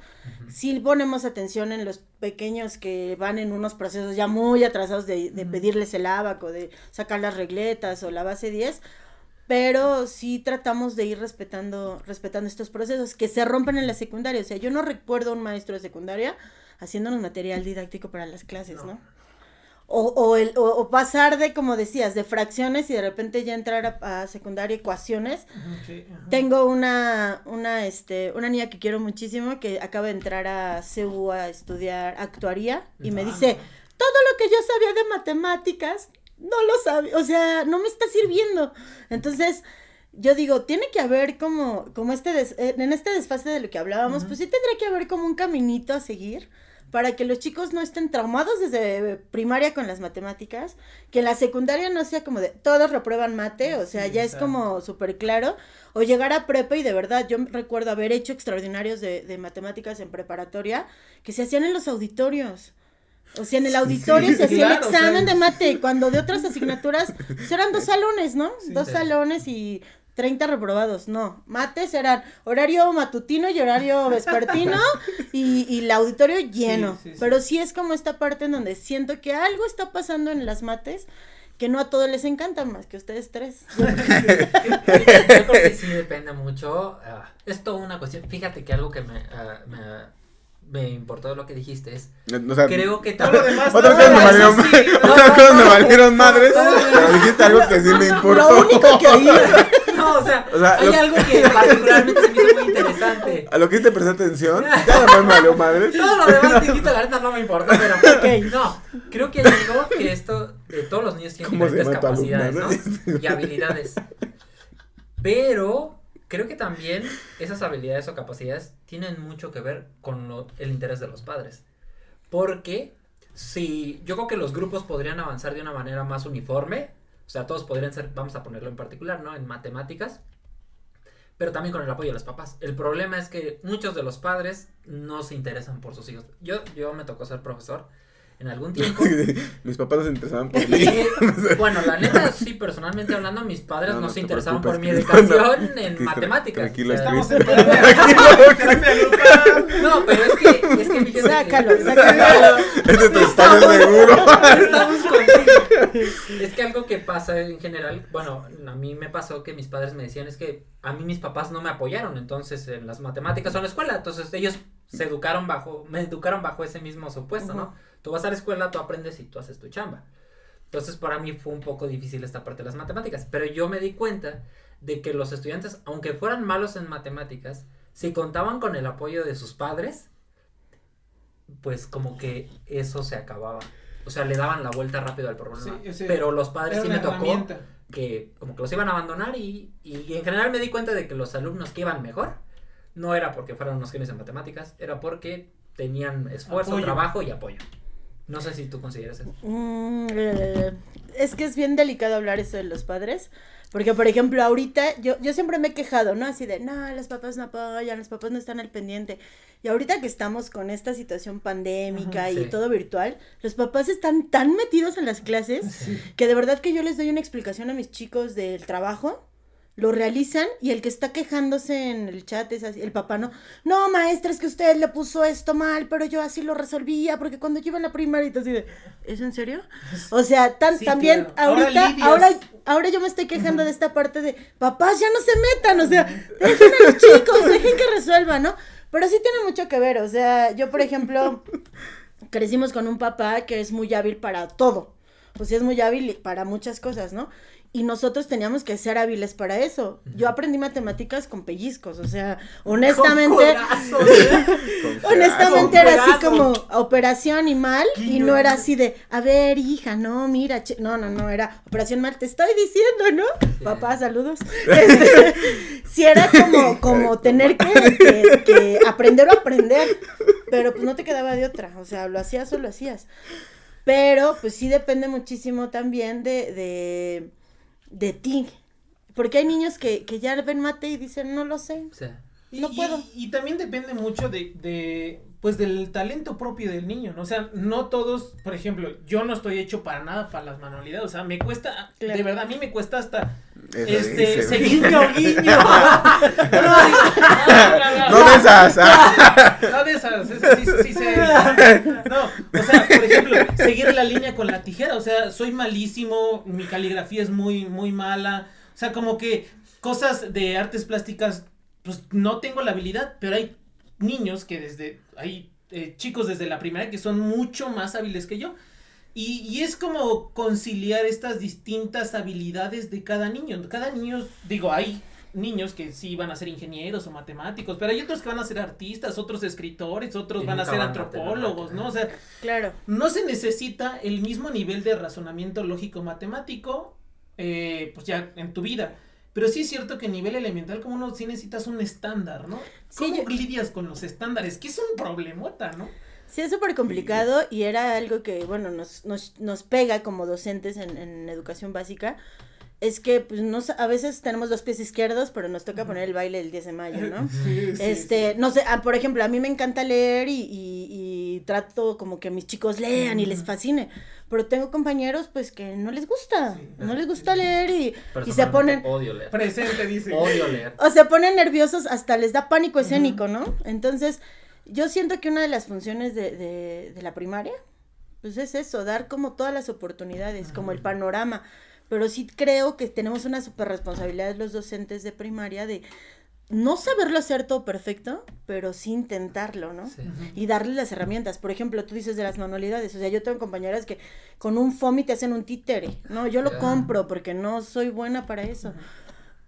Sí ponemos atención en los pequeños que van en unos procesos ya muy atrasados de, de pedirles el abaco, de sacar las regletas o la base 10, pero sí tratamos de ir respetando, respetando estos procesos que se rompen en la secundaria, o sea, yo no recuerdo a un maestro de secundaria haciéndonos material didáctico para las clases, ¿no? O, o, el, o, o pasar de, como decías, de fracciones y de repente ya entrar a, a secundaria ecuaciones. Ujú, sí, ajá. Tengo una, una, este, una niña que quiero muchísimo que acaba de entrar a CU a estudiar actuaría y me Ah. dice, todo lo que yo sabía de matemáticas, no lo sabía, o sea, no me está sirviendo. Entonces, yo digo, tiene que haber como, como este, des- eh, en este desfase de lo que hablábamos, pues sí tendría que haber como un caminito a seguir para que los chicos no estén traumados desde primaria con las matemáticas, que en la secundaria no sea como de todos reprueban mate, o sea, Sí, ya es como súper claro, o llegar a prepa y de verdad, yo recuerdo haber hecho extraordinarios de, de matemáticas en preparatoria que se hacían en los auditorios. O sea, en el auditorio se hacía Claro, el o sea, examen de mate, cuando de otras asignaturas pues eran dos salones, ¿no? Sí. dos Sí. salones y 30 reprobados, no. Mates eran horario matutino y horario vespertino y, y el auditorio lleno. Sí, sí, sí. Pero sí es como esta parte en donde siento que algo está pasando en las mates que no a todos les encanta más que a ustedes tres. Yo creo que sí depende mucho. ah, es toda una cuestión. Fíjate que algo que me, ah, me, me importó lo que dijiste es. O sea, Creo que Todo lo demás, Otras no, cosas me valieron, otras cosas me valieron madres, pero dijiste algo que sí me importó. Lo único que. No, o sea, O sea, hay lo- algo que particularmente se me hizo muy interesante. A lo que te presté atención, ya después me valió madres. Todo lo demás que dijiste, la neta no me importa, pero Ok. no, creo que algo que esto, de todos los niños tienen ¿Cómo se diferentes capacidades? ¿no? Y habilidades. Pero creo que también esas habilidades o capacidades tienen mucho que ver con el interés de los padres. Porque si yo creo que los grupos podrían avanzar de una manera más uniforme, o sea, todos podrían ser, vamos a ponerlo en particular, ¿no? En matemáticas, pero también con el apoyo de los papás. El problema es que muchos de los padres no se interesan por sus hijos. Yo, yo me tocó ser profesor en algún tiempo. Mis papás no se interesaban por mí. Bueno, la neta, sí, personalmente hablando, mis padres No, no, no se te interesaban por mi educación No, en Cris, matemáticas. tranquilo, O sea, Estamos en. No, pero es que, es que fíjate Sácalo, sácalo. Este es seguro. Estamos contigo. Es que algo que pasa en general, bueno, a mí me pasó que mis padres me decían es que a mí mis papás no me apoyaron entonces en las matemáticas o en la escuela, entonces ellos se educaron bajo, me educaron bajo ese mismo supuesto, ¿no? Tú vas a la escuela, tú aprendes y tú haces tu chamba. Entonces para mí fue un poco difícil esta parte de las matemáticas, pero yo me di cuenta de que los estudiantes, aunque fueran malos en matemáticas, si contaban con el apoyo de sus padres, pues como que eso se acababa. O sea, le daban la vuelta rápido al problema. Sí, pero los padres sí me tocó que como que los iban a abandonar y, y en general me di cuenta de que los alumnos que iban mejor no era porque fueran unos genios en matemáticas, era porque tenían esfuerzo, Apoyo. trabajo y apoyo. No sé si tú consideras eso. Mm, es que es bien delicado hablar eso de los padres, porque por ejemplo ahorita yo, yo siempre me he quejado, ¿no? Así de, no, los papás no apoyan, los papás no están al pendiente. Y ahorita que estamos con esta situación pandémica Ajá, y sí. todo virtual, los papás están tan metidos en las clases que de verdad que yo les doy una explicación a mis chicos del trabajo. Lo realizan y el que está quejándose en el chat es así, el papá no, no maestra, es que usted le puso esto mal, pero yo así lo resolvía, porque cuando yo iba en la primaria así de, ¿es en serio? O sea, tan, Sí, también claro. Ahorita, ahora, ahora yo me estoy quejando de esta parte de, papás, ya no se metan, o sea, dejen a los chicos, dejen que resuelvan, ¿no? Pero sí tiene mucho que ver, o sea, yo por ejemplo, crecimos con un papá que es muy hábil para todo, pues sí es muy hábil para muchas cosas, ¿no? Y nosotros teníamos que ser hábiles para eso. Yo aprendí matemáticas con pellizcos, o sea, honestamente, Con corazón. Con honestamente Con era así como operación y mal y no era así de, a ver, hija, no, mira, che-". no, no, no, era operación mal, te estoy diciendo, ¿no? Papá, saludos. Este, sí era como, como tener que, que- que aprender o aprender, pero pues no te quedaba de otra, o sea, lo hacías o lo hacías. Pero pues sí depende muchísimo también de, de, de ti. Porque hay niños que, que ya ven mate y dicen, no lo sé. Sí. Y, No y- puedo. Y, también depende mucho de, de, pues del talento propio del niño, ¿no? O sea, no todos, por ejemplo, yo no estoy hecho para nada para las manualidades, o sea, me cuesta, Claro. de verdad, a mí me cuesta hasta, Eso este, dice, seguir guiño, guiño. no, de esas. ah. No de esas, sí, sí sé. No, o sea, por ejemplo, seguir la línea con la tijera, o sea, soy malísimo, mi caligrafía es muy, muy mala, o sea, como que cosas de artes plásticas, pues no tengo la habilidad, pero hay niños que desde, hay eh, chicos desde la primaria que son mucho más hábiles que yo. Y, y es como conciliar estas distintas habilidades de cada niño. Cada niño, digo, hay niños que sí van a ser ingenieros o matemáticos, pero hay otros que van a ser artistas, otros escritores, otros van a ser van a tener antropólogos, ¿no? O sea, Claro. no se necesita el mismo nivel de razonamiento lógico matemático, eh, pues ya en tu vida. Pero sí es cierto que a nivel elemental, como uno sí necesitas un estándar, ¿no? Sí, ¿Cómo yo- lidias con los estándares? Que es un problemota, ¿no? Sí, es súper complicado y era algo que, bueno, nos, nos, nos pega como docentes en, en educación básica. Es que, pues, no, sa- a veces tenemos los pies izquierdos, pero nos toca poner el baile el 10 de mayo, ¿no? Sí, sí, Este, no sé, ah, por ejemplo, a mí me encanta leer y, y- y trato como que mis chicos lean y les fascine, pero tengo compañeros pues que no les gusta, Sí. no les gusta leer y, y se ponen, Odio leer. Presente, dice. Odio leer. o se ponen nerviosos, hasta les da pánico escénico, ¿no? Entonces, yo siento que una de las funciones de, de, de la primaria, pues es eso, dar como todas las oportunidades, como el panorama. Pero sí creo que tenemos una super responsabilidad los docentes de primaria de no saberlo hacer todo perfecto, pero sí intentarlo, ¿no? Sí. Y darles las herramientas. Por ejemplo, tú dices de las manualidades. O sea, yo tengo compañeras que con un FOMI te hacen un títere. No, yo lo compro porque no soy buena para eso.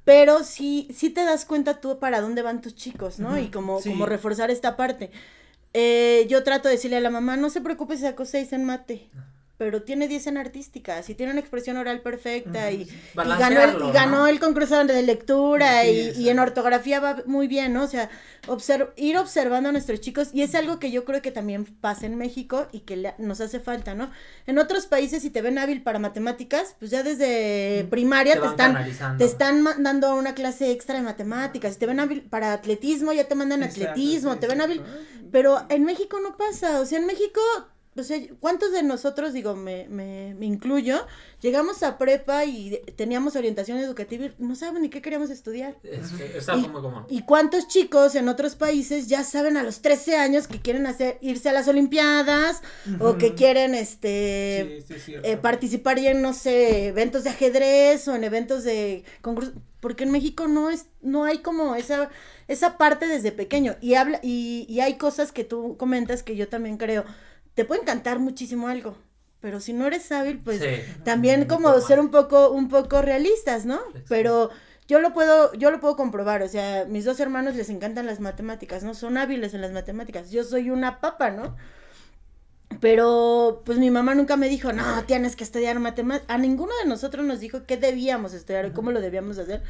Pero sí, sí te das cuenta tú para dónde van tus chicos, ¿no? Y como, sí. como reforzar esta parte. Eh, yo trato de decirle a la mamá, no se preocupe si sacó seis en mate, pero tiene 10 en artística, si tiene una expresión oral perfecta y, y ganó, el, y ganó ¿no? el concurso de lectura Sí, y, y en ortografía va muy bien, ¿no? O sea, obser- ir observando a nuestros chicos y es algo que yo creo que también pasa en México y que le- nos hace falta, ¿no? En otros países si te ven hábil para matemáticas, pues ya desde primaria te, van están te están mandando una clase extra de matemáticas, si te ven hábil para atletismo ya te mandan Exacto, atletismo, te ven hábil, pero en México no pasa, o sea, en México, o sea, ¿cuántos de nosotros, digo, me, me, me incluyo, llegamos a prepa y teníamos orientación educativa y no sabemos ni qué queríamos estudiar? Es, es algo muy común. ¿Y cuántos chicos en otros países ya saben a los 13 años que quieren hacer irse a las olimpiadas o que quieren este Sí, sí, eh, participar ya en no sé, eventos de ajedrez o en eventos de concursos, porque en México no es no hay como esa esa parte desde pequeño y habla y, y hay cosas que tú comentas que yo también creo te puede encantar muchísimo algo, pero si no eres hábil, pues Sí. también Un como poco ser un poco un poco realistas, ¿no? Exacto. Pero yo lo puedo yo lo puedo comprobar, o sea, mis dos hermanos les encantan las matemáticas, ¿no? Son hábiles en las matemáticas. Yo soy una papa, ¿no? Pero pues mi mamá nunca me dijo, "No, tienes que estudiar matemáticas." A ninguno de nosotros nos dijo qué debíamos estudiar o cómo lo debíamos hacer.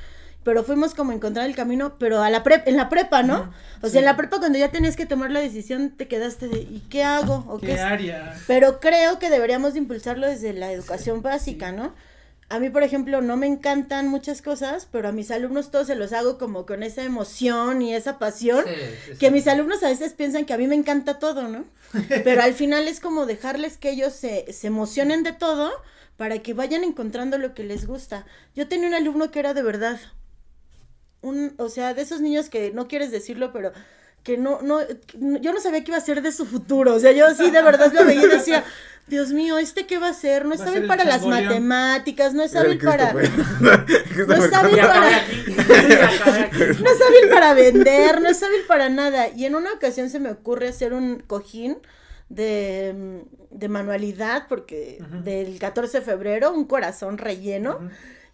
Pero fuimos como a encontrar el camino, pero a la prep en la prepa, ¿no? O sea, sí. en la prepa cuando ya tenías que tomar la decisión te quedaste de ¿y qué hago? ¿O qué, ¿Qué es- área? pero creo que deberíamos de impulsarlo desde la educación básica, ¿no? A mí, por ejemplo, no me encantan muchas cosas, pero a mis alumnos todos se los hago como con esa emoción y esa pasión, Sí, sí, que sí. mis alumnos a veces piensan que a mí me encanta todo, ¿no? Pero al final es como dejarles que ellos se, se emocionen de todo para que vayan encontrando lo que les gusta. Yo tenía un alumno que era de verdad, un, o sea, de esos niños que no quieres decirlo, pero que no, no, yo no sabía qué iba a ser de su futuro, o sea, yo sí de verdad lo veía y decía, Dios mío, ¿este qué va a ser? No es hábil para las matemáticas, no es hábil para... Sabe Ya acabé para-. No es hábil para vender, no es hábil para nada. Y en una ocasión se me ocurre hacer un cojín de, de manualidad, porque del 14 de febrero, un corazón relleno.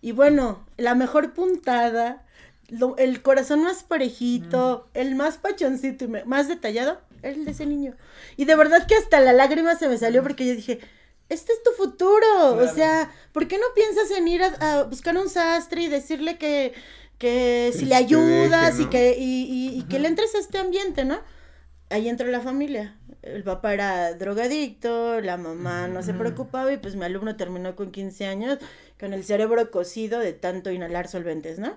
Y bueno, la mejor puntada, lo- el corazón más parejito, el más pachoncito y me- más detallado, era el de ese niño. Y de verdad que hasta la lágrima se me salió porque yo dije, este es tu futuro. O sea, ¿por qué no piensas en ir a, a buscar un sastre y decirle que, que si le ayudas deje, y que, y, y- y que le entres a este ambiente, ¿no? Ahí entró la familia. El papá era drogadicto, la mamá no se Ujú. preocupaba y pues mi alumno terminó con 15 años con el cerebro cocido de tanto inhalar solventes, ¿no?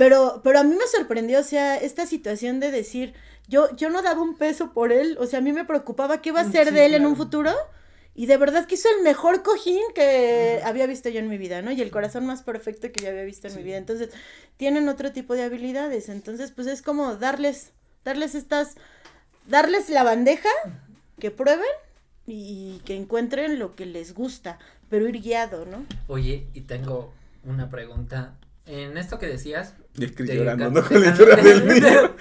Pero, pero a mí me sorprendió, o sea, esta situación de decir, yo, yo no daba un peso por él, o sea, a mí me preocupaba qué iba a Mm, ser sí, de él en un futuro. Y de verdad que hizo el mejor cojín que había visto yo en mi vida, ¿no? Y el corazón más perfecto que yo había visto en mi vida. Entonces, tienen otro tipo de habilidades. Entonces, pues es como darles, darles estas, darles la bandeja, que prueben y que encuentren lo que les gusta, pero ir guiado, ¿no? Oye, y tengo una pregunta. En esto que decías. Y de llorando, ¿no? de Con la historia del de- niño.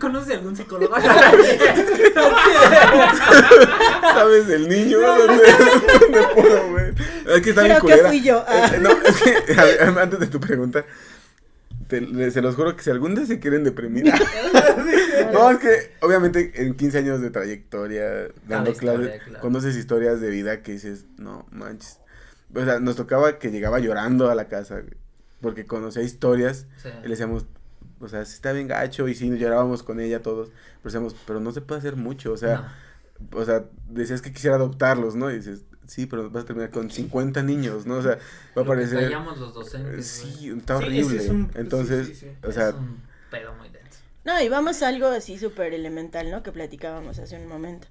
¿Conoce algún psicólogo? ¿Sabes del niño? ¿Dónde, dónde puedo, güey? Es que está bien Creo que culera. fui yo. Ah. Eh, no, es que, a ver, antes de tu pregunta, te- le- se los juro que si algún día se quieren deprimir. no, es que obviamente en 15 años de trayectoria, dando clases, claro. conoces historias de vida que dices, no manches. O sea, nos tocaba que llegaba llorando a la casa, güey, porque conocía historias Sí. y le decíamos, o sea, sí está bien gacho y sí llorábamos con ella todos, pero decíamos, pero no se puede hacer mucho, o sea, o sea, decías que quisiera adoptarlos, ¿no? Y dices, sí, pero vas a terminar con 50 niños, ¿no? O sea, va a parecer... los docentes. Sí, güey. está Sí, horrible. ese es un- Entonces, sí, sí, sí. o sea, es un pedo muy denso. No, y vamos a algo así súper elemental, ¿no? Que platicábamos hace un momento.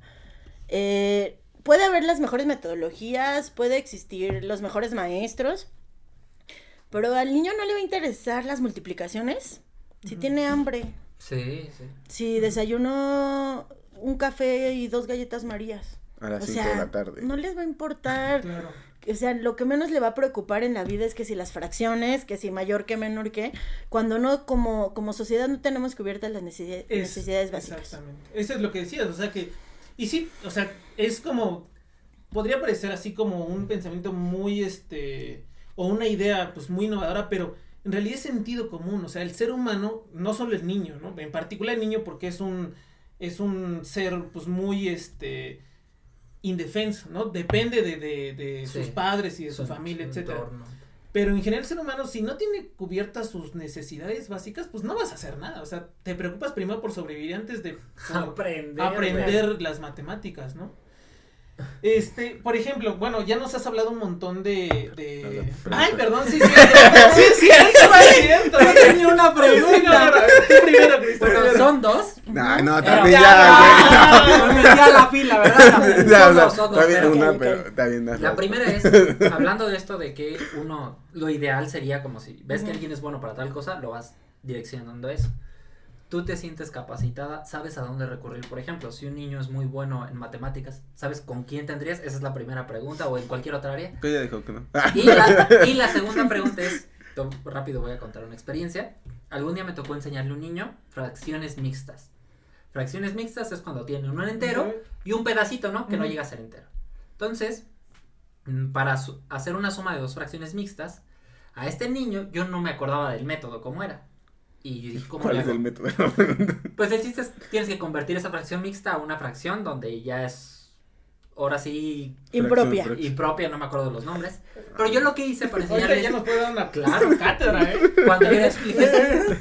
Eh, puede haber las mejores metodologías, puede existir los mejores maestros, pero al niño no le va a interesar las multiplicaciones si tiene hambre, Sí, sí. si desayunó un café y dos galletas marías. a las O 5 sea, de la tarde. no les va a importar. Claro. O sea, lo que menos le va a preocupar en la vida es que si las fracciones, que si mayor que menor que, cuando no, como, como sociedad no tenemos cubiertas las necesi- Es- necesidades básicas. Exactamente. Eso es lo que decías, o sea que, y sí, o sea, es como, podría parecer así como un pensamiento muy, este, o una idea pues muy innovadora, pero en realidad es sentido común, o sea, el ser humano, no solo el niño, ¿no? En particular el niño porque es un, es un ser pues muy, este, indefenso, ¿no? Depende de, de, de Sí. sus padres y de su Su- familia, etcétera. Pero en general el ser humano, si no tiene cubiertas sus necesidades básicas, pues no vas a hacer nada. O sea, te preocupas primero por sobrevivir antes de Aprender. aprender las matemáticas, ¿no? Este, por ejemplo, bueno, ya nos has hablado un montón de... de... Ay, perdón, sí, sí, sí, es cierto, sí, es cierto. Yo tenía una no, no, pregunta. no, primero, Bueno, son dos. No, no, también Ya, ya, Me metí a la fila, ¿verdad? güey. Son Ya, o sea, dos, son dos, está una, pero está bien La primera es, hablando de esto de que uno, lo ideal sería como si ves que alguien es bueno para tal cosa, lo vas direccionando a eso. Tú te sientes capacitada, sabes a dónde recurrir. Por ejemplo, si un niño es muy bueno en matemáticas, ¿sabes con quién tendrías? Esa es la primera pregunta, o en cualquier otra área. Que ella dijo que no. Y la, y la segunda pregunta es, rápido voy a contar una experiencia. Algún día me tocó enseñarle a un niño fracciones mixtas. Fracciones mixtas es cuando tiene un entero y un pedacito, ¿no? Que no llega a ser entero. Entonces, mm, para hacer una suma de dos fracciones mixtas, a este niño yo no me acordaba del método, cómo era. Y yo dije, ¿cómo ¿Cuál le es el método? Pues el chiste es tienes que convertir esa fracción mixta a una fracción donde ya es, ahora sí, Impropia. Fracción, y propia, no me acuerdo de los nombres. Pero yo lo que hice para enseñarle ya nos puede dar una Claro. cátedra, ¿eh? cuando yo le expliqué,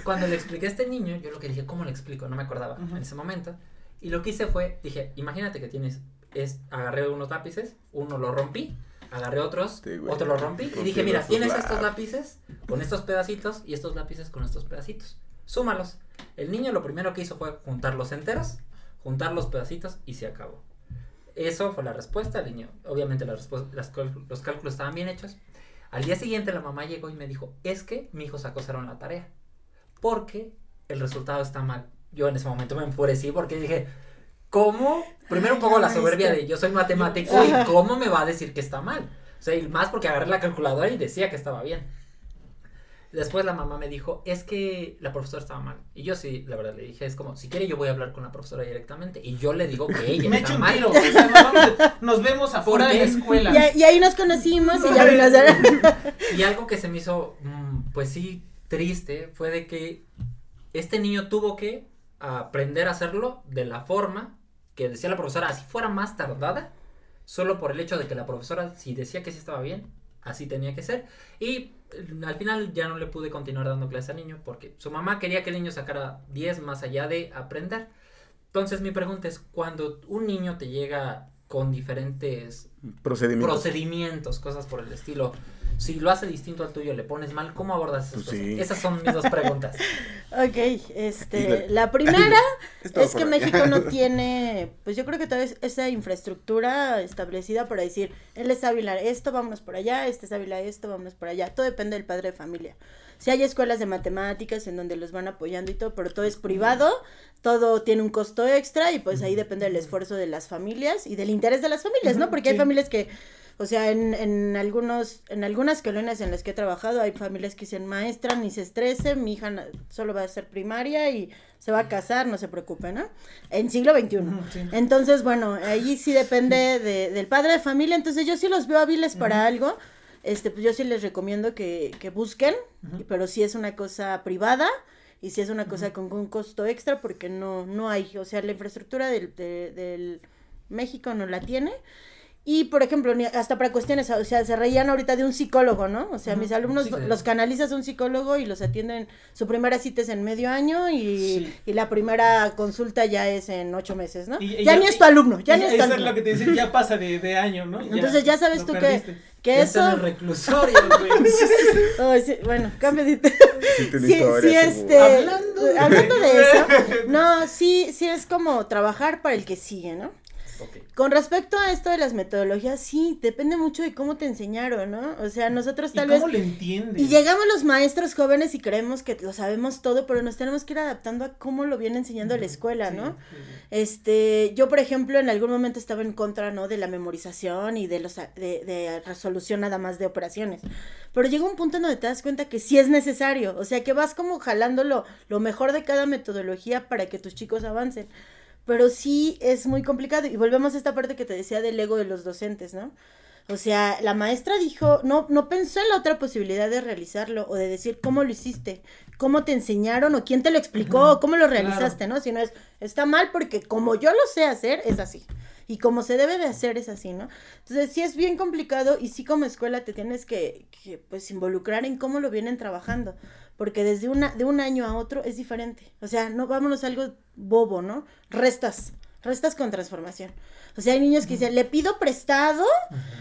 cuando le expliqué a este niño, yo lo que dije, ¿cómo le explico? No me acordaba Ujú. en ese momento. Y lo que hice fue, dije, imagínate que tienes, es, agarré unos lápices, uno lo rompí, agarré otros, Sí, güey. otro lo rompí y dije, mira, tienes lápices. estos lápices con estos pedacitos y estos lápices con estos pedacitos. Súmalos. El niño lo primero que hizo fue juntar los enteros, juntar los pedacitos y se acabó. Eso fue la respuesta del niño. Obviamente las los cálculos estaban bien hechos. Al día siguiente la mamá llegó y me dijo, es que mi hijo sacó cero en la tarea. Porque el resultado está mal. Yo en ese momento me enfurecí porque dije, ¿cómo? Primero un poco la soberbia de yo soy matemático y cómo me va a decir que está mal. O sea, y más porque agarré la calculadora y decía que estaba bien. Después la mamá me dijo, es que la profesora estaba mal. Y yo sí, la verdad le dije, es como, si quiere yo voy a hablar con la profesora directamente. Y yo le digo que ella Me está mal. tiro. o sea, nos, vamos a- nos vemos afuera ¿Por de la escuela. Y, a- y ahí nos conocimos y ya. Y algo que se me hizo, mm, pues sí, triste, fue de que este niño tuvo que aprender a hacerlo de la forma que decía la profesora, así fuera más tardada, solo por el hecho de que la profesora, si decía que sí estaba bien, así tenía que ser. Y eh, al final ya no le pude continuar dando clase al niño porque su mamá quería que el niño sacara 10 más allá de aprender. Entonces mi pregunta es, cuando un niño te llega con diferentes Procedimiento. procedimientos, cosas por el estilo. Si lo hace distinto al tuyo, le pones mal, ¿cómo abordas esas Pues cosas? sí. Esas son mis dos preguntas. Ok, este, la primera Es que. México no tiene, pues yo creo que todavía es esa infraestructura establecida para decir, él es hábil a esto, vámonos por allá, este es hábil a esto, vámonos por allá. Todo depende del padre de familia. Si hay escuelas de matemáticas en donde los van apoyando y todo, pero todo es privado, todo tiene un costo extra y pues ahí depende del esfuerzo de las familias y del interés de las familias, ¿no? Porque hay sí. familias que, o sea, en, en algunos, en algunas colonias en las que he trabajado hay familias que dicen, maestra, ni se estrese, mi hija solo va a ser primaria y se va a casar, no se preocupe, ¿no? En siglo XXI. Sí. Entonces, bueno, ahí sí depende de, del padre de familia, entonces yo sí los veo hábiles para algo, este, pues yo sí les recomiendo que, que busquen, pero si es una cosa privada y si es una cosa con un costo extra porque no, no hay, o sea, la infraestructura del, de- del México no la tiene. Y, por ejemplo, ni- hasta para cuestiones, o sea, se reían ahorita de un psicólogo, ¿no? O sea, mis alumnos sí, sí. los canalizas a un psicólogo y los atienden, su primera cita es en medio año y, Sí. y la primera consulta ya es en ocho meses, ¿no? Y- y ya, ni es tu alumno, ya Y ni es tu Eso es alumno. lo que te dicen, ya pasa de, de año, ¿no? Entonces ya sabes tú que, perdiste. que Ya está en eso... el reclusorio, güey. Sí, bueno, cambio de... Sí, Sí, sí, este, Hablando de- hablando de eso, no, sí, sí es como trabajar para el que sigue, ¿no? Con respecto a esto de las metodologías, sí, depende mucho de cómo te enseñaron, ¿no? O sea, nosotros ¿Y tal vez... cómo lo entiendes? Y llegamos los maestros jóvenes y creemos que lo sabemos todo, pero nos tenemos que ir adaptando a cómo lo viene enseñando la escuela, Sí, ¿no? Este, yo por ejemplo en algún momento estaba en contra, ¿no? De la memorización y de los de, de resolución nada más de operaciones. Pero llega un punto en donde te das cuenta que sí es necesario, o sea que vas como jalando lo, lo mejor de cada metodología para que tus chicos avancen. Pero sí es muy complicado. Y volvemos a esta parte que te decía del ego de los docentes, ¿no? O sea, la maestra dijo, no, no pensó en la otra posibilidad de realizarlo o de decir cómo lo hiciste, cómo te enseñaron o quién te lo explicó o cómo lo realizaste, ¿no? Sino es, está mal porque como yo lo sé hacer, es así. Y como se debe de hacer, es así, ¿no? Entonces, sí es bien complicado y sí como escuela te tienes que, que, pues, involucrar en cómo lo vienen trabajando. Porque desde una, de un año a otro es diferente. O sea, no vámonos a algo bobo, ¿no? Restas. Restas con transformación. O sea, hay niños que dicen, le pido prestado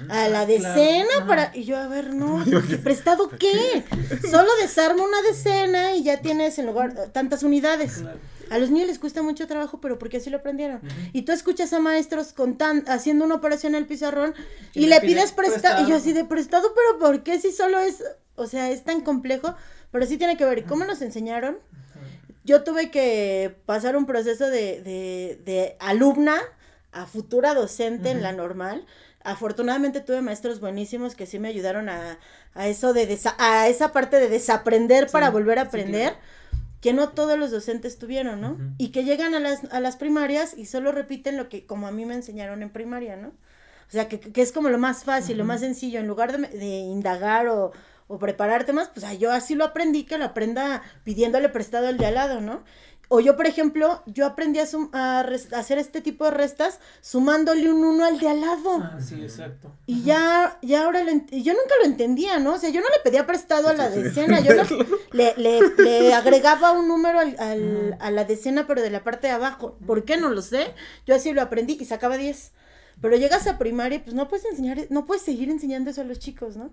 a la Ah, decena claro, para... Y yo, a ver, no, ¿prestado qué? Solo desarma una decena y ya tienes en lugar eh, tantas unidades. Claro. A los niños les cuesta mucho trabajo, pero porque así lo aprendieron. Y tú escuchas a maestros con tan, haciendo una operación en el pizarrón y, Y le pides prestado. Y yo así de prestado, pero ¿por qué si solo es, o sea, es tan complejo? Pero sí tiene que ver cómo nos enseñaron. Yo tuve que pasar un proceso de, de, de alumna a futura docente en la normal. Afortunadamente tuve maestros buenísimos que sí me ayudaron a, a eso de desa- a esa parte de desaprender para volver a sí, aprender claro. que no todos los docentes tuvieron, ¿no? Y que llegan a las, a las primarias y solo repiten lo que como a mí me enseñaron en primaria, ¿no? O sea, que, que es como lo más fácil, lo más sencillo, en lugar de, de indagar o, o prepararte más, pues yo así lo aprendí, que lo aprenda pidiéndole prestado al de al lado, ¿no? O yo, por ejemplo, yo aprendí a, sum- a res- a hacer este tipo de restas sumándole un uno al de al lado. Ah, sí, exacto. Y ya, ya ahora lo y yo nunca lo entendía, ¿no? O sea, yo no le pedía prestado a la decena, yo lo- le, le, le agregaba un número al, al- a la decena, pero de la parte de abajo. ¿Por qué? No lo sé. Yo así lo aprendí y sacaba 10. Pero llegas a primaria, pues no puedes enseñar, no puedes seguir enseñando eso a los chicos, ¿no?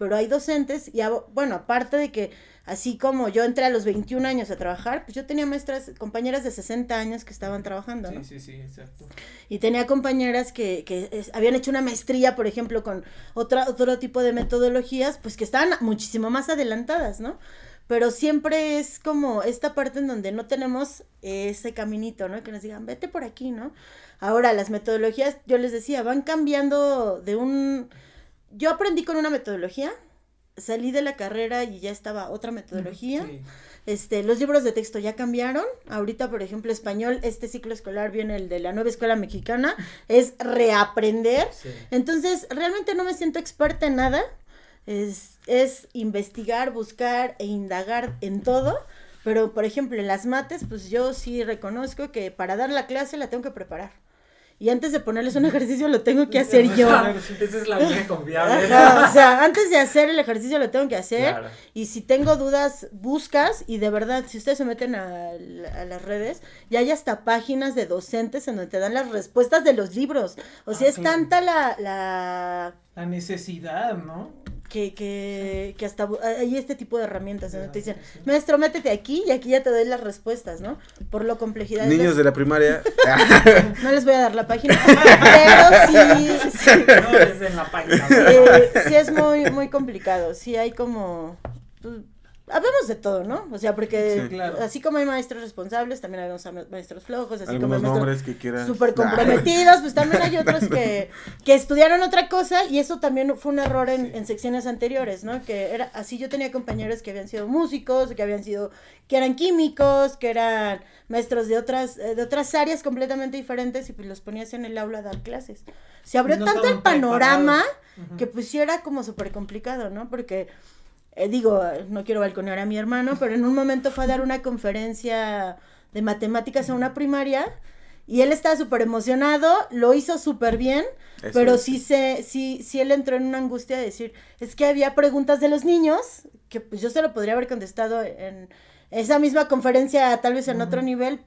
Pero hay docentes, y bueno, aparte de que así como yo entré a los 21 años a trabajar, pues yo tenía maestras, compañeras de 60 años que estaban trabajando, ¿no? Sí, sí, sí, exacto. Y tenía compañeras que, que es- habían hecho una maestría, por ejemplo, con otra, otro tipo de metodologías, pues que estaban muchísimo más adelantadas, ¿no? Pero siempre es como esta parte en donde no tenemos ese caminito, ¿no? Que nos digan, vete por aquí, ¿no? Ahora, las metodologías, yo les decía, van cambiando de un... Yo aprendí con una metodología, salí de la carrera y ya estaba otra metodología. Sí. Este, los libros de texto ya cambiaron. Ahorita, por ejemplo, español, este ciclo escolar viene el de la nueva escuela mexicana, es reaprender. Sí. Entonces, realmente no me siento experta en nada. Es, es investigar, buscar e indagar en todo. Pero, por ejemplo, en las mates, pues yo sí reconozco que para dar la clase la tengo que preparar. Y antes de ponerles un ejercicio lo tengo que hacer yo. Esa es la vieja confiable. Ajá, o sea, antes de hacer el ejercicio lo tengo que hacer. Claro. Y si tengo dudas, buscas. Y de verdad, si ustedes se meten a, a las redes, ya hay hasta páginas de docentes en donde te dan las respuestas de los libros. O sea, Ah, es claro. tanta la, la La necesidad, ¿no? Que, que, que hasta bu- hay este tipo de herramientas en donde te dicen, Sí. maestro, métete aquí y aquí ya te doy las respuestas, ¿no? Por lo complejidad. Niños de la primaria. No les voy a dar la página, pero sí, sí, No es en la página. Eh, sí es muy, muy complicado. Sí hay como. pues, habemos de todo, ¿no? O sea, porque Sí, claro. así como hay maestros responsables, también hay unos maestros flojos, así como hay Algunos maestros nombres que súper comprometidos, pues también hay otros que, que estudiaron otra cosa y eso también fue un error en, en secciones anteriores, ¿no? Que era así yo tenía compañeros que habían sido músicos, que habían sido, que eran químicos, que eran maestros de otras, eh, de otras áreas completamente diferentes y pues los ponías en el aula a dar clases. Se abrió No tanto el panorama que pues sí era como súper complicado, ¿no? Porque, eh, digo, no quiero balconear a mi hermano, pero en un momento fue a dar una conferencia de matemáticas a una primaria Y él estaba súper emocionado, lo hizo súper bien, Eso pero es. sí se, sí, sí él entró en una angustia de decir, es que había preguntas de los niños que pues yo se lo podría haber contestado en esa misma conferencia, tal vez en otro nivel,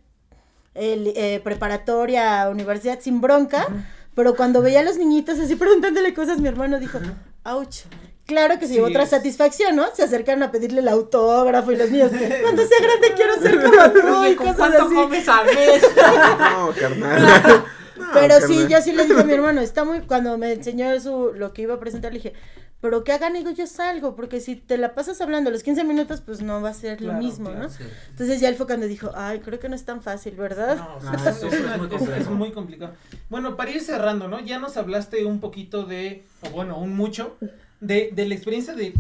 el, eh, preparatoria, universidad sin bronca, pero cuando veía a los niñitos así preguntándole cosas, mi hermano dijo, ouch. Claro que se Sí, llevó otra es- satisfacción, ¿no? Se acercaron a pedirle el autógrafo y los niños, cuando sea grande quiero ser como tú Oye, y ¿con cosas cuánto así. comes al mes? No, carnal. No, Pero sí, yo sí le digo a mi hermano, está muy, cuando me enseñó su, lo que iba a presentar, le dije, pero que hagan, digo, yo salgo, porque si te la pasas hablando los 15 minutos, pues no va a ser Claro, lo mismo, claro. ¿no? Sí. Entonces ya él fue cuando dijo, ay, creo que no es tan fácil, ¿verdad? No, No, sí, eso es, es una- muy es muy complicado. Bueno, para ir cerrando, ¿no? Ya nos hablaste un poquito de, o bueno, un mucho, de, de la experiencia de,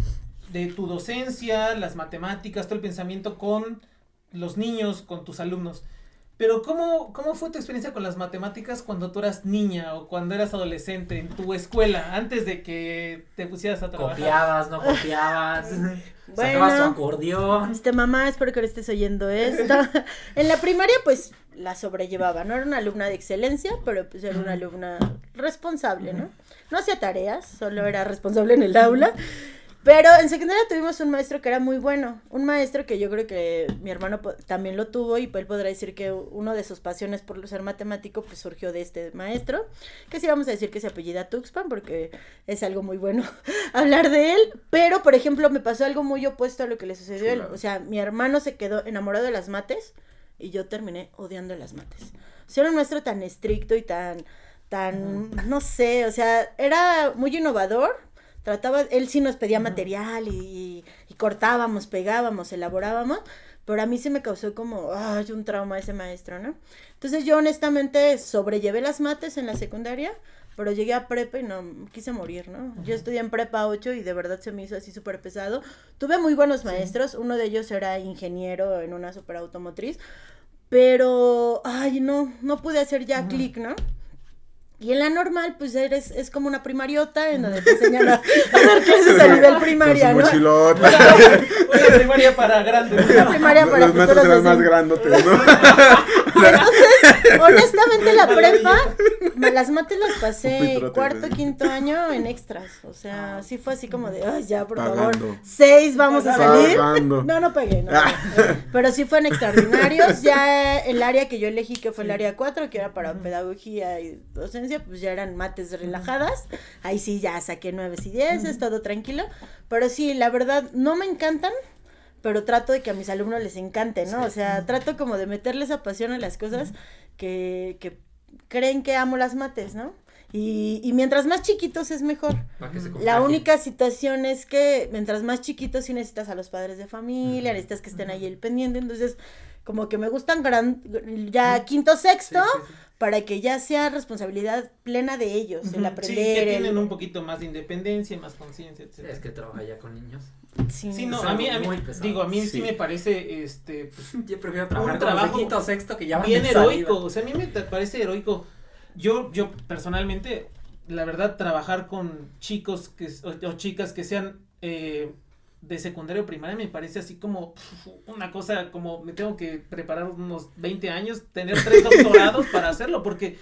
de tu docencia, las matemáticas, todo el pensamiento con los niños, con tus alumnos. Pero ¿cómo, ¿cómo fue tu experiencia con las matemáticas cuando tú eras niña o cuando eras adolescente en tu escuela, antes de que te pusieras a trabajar? Copiabas, no copiabas. Bueno. Sacabas tu acordeón. Este mamá, espero que no estés oyendo esto. en la primaria, pues, la sobrellevaba, no era una alumna de excelencia, pero pues era una alumna responsable, ¿no? No hacía tareas, solo era responsable en el aula. Pero en secundaria tuvimos un maestro que era muy bueno, un maestro que yo creo que mi hermano también lo tuvo y él podrá decir que uno de sus pasiones por ser matemático pues surgió de este maestro, que sí vamos a decir que se apellida Tuxpan porque es algo muy bueno hablar de él, pero por ejemplo me pasó algo muy opuesto a lo que le sucedió a él, o sea, mi hermano se quedó enamorado de las mates y yo terminé odiando las mates. O sea, era un maestro tan estricto y tan, tan, no sé, o sea, era muy innovador. Trataba, él sí nos pedía material y, y cortábamos, pegábamos, elaborábamos, pero a mí sí me causó como, ay, un trauma ese maestro, ¿no? Entonces yo honestamente sobrellevé las mates en la secundaria, pero llegué a prepa y no quise morir, ¿no? Yo estudié en prepa 8 y de verdad se me hizo así súper pesado. Tuve muy buenos maestros, uno de ellos era ingeniero en una super automotriz, pero, ay, no, no pude hacer ya clic, ¿no? Y en la normal, pues eres, es como una primariota en donde te enseñan a, dar clases a nivel primaria, ¿no? Una primaria para grandes. Una primaria para Los futuros eran más grandotes, ¿no? Entonces, honestamente, la prepa, me las mates las pasé cuarto, quinto año en extras. O sea, sí fue así como de, ay, ya, por Pagando. favor, seis vamos a salir. Pagando. No, no pagué, no. Pero sí fue en extraordinarios. Ya el área que yo elegí, que fue el área 4, que era para pedagogía y docencia, pues ya eran mates relajadas. Ahí sí ya saqué nueves y dieces, todo tranquilo. Pero sí, la verdad, no me encantan. Pero trato de que a mis alumnos les encante, ¿no? O sea, trato como de meterles esa pasión a las cosas que, que creen que amo las mates, ¿no? Y, y mientras más chiquitos es mejor. Que La única situación es que mientras más chiquitos sí necesitas a los padres de familia, necesitas que estén ahí el pendiente, entonces como que me gustan gran, ya quinto, sexto, Sí, sí, sí. para que ya sea responsabilidad plena de ellos, el Sí, aprender. que el- tienen un poquito más de independencia, más conciencia, etcétera. Es que trabaja ya con niños. Sí. Sí, no, a mí, a mí digo, a mí sí. Sí. me parece, este, pues, Yo prefiero trabajar Un con los de trabajo sexto que ya bien heroico, o sea, a mí me parece heroico. Yo, yo personalmente, la verdad, trabajar con chicos que, o chicas que sean eh, de secundaria o primaria me parece así como pf, una cosa, como me tengo que preparar unos 20 años, tener tres doctorados para hacerlo, porque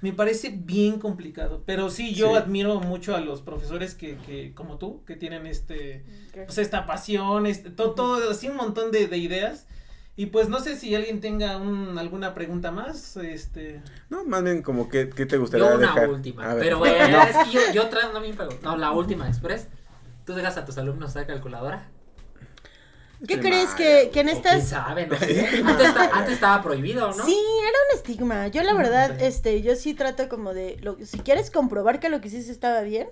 me parece bien complicado. Pero sí, yo Sí. admiro mucho a los profesores que, que, como tú, que tienen este, pues esta pasión, este, todo, todo, así un montón de, de ideas. Y pues no sé si alguien tenga un, alguna pregunta más, este... No, más bien como que, ¿qué te gustaría Yo una dejar? última. A ver. Pero bueno, es que yo, yo otra no me pregunto. No, la última, Express. ¿Tú dejas a tus alumnos usar calculadora? ¿Qué crees que, que en estas... ¿Quién sabe? No sé. Antes, esta- antes estaba prohibido, ¿no? Sí, era un estigma. Yo la verdad, sí. este, yo sí trato como de, lo, si quieres comprobar que lo que hiciste estaba bien,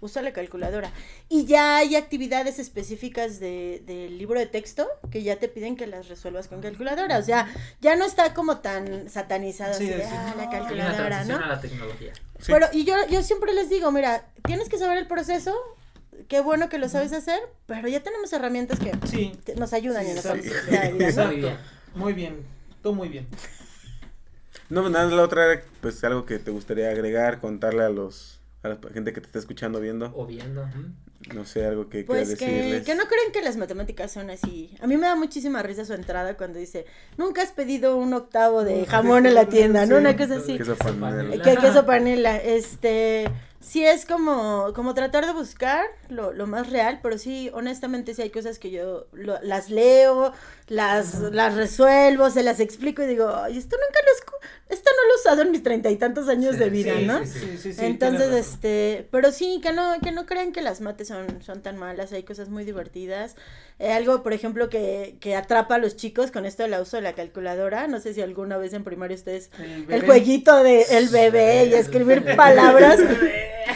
usa la calculadora. Y ya hay actividades específicas de, del libro de texto que ya te piden que las resuelvas con calculadora. O sea, ya no está como tan satanizado Sí, así de, sí. ah, la calculadora, ¿no? a la tecnología. Sí. Pero, y yo, yo siempre les digo, mira, tienes que saber el proceso, qué bueno que lo sabes hacer, pero ya tenemos herramientas que Sí, te- nos ayudan Sí. Exacto. Muy bien. muy bien, todo muy bien. No, nada, la otra era pues algo que te gustaría agregar, contarle a los a la gente que te está escuchando, viendo. O viendo. No sé, algo que Pues quieras que, decirles. que no creen que las matemáticas son así. A mí me da muchísima risa su entrada cuando dice, nunca has pedido un octavo de jamón en la tienda, ¿no? Una cosa así. Queso panela. Que queso panela, este, sí es como, como tratar de buscar lo, lo más real, pero sí, honestamente sí hay cosas que yo lo- las leo, las, las resuelvo, se las explico y digo, ay, esto nunca lo, escu- esto no lo he usado en mis treinta y tantos años Sí, de vida, sí, ¿no? sí, Sí, sí, sí. Entonces, este, pero sí, que no, que no crean que las mates son, son tan malas, hay cosas muy divertidas. Eh, algo, por ejemplo, que, que atrapa a los chicos con esto del uso de la calculadora, no sé si alguna vez en primaria ustedes, El, el jueguito de el bebé y escribir palabras,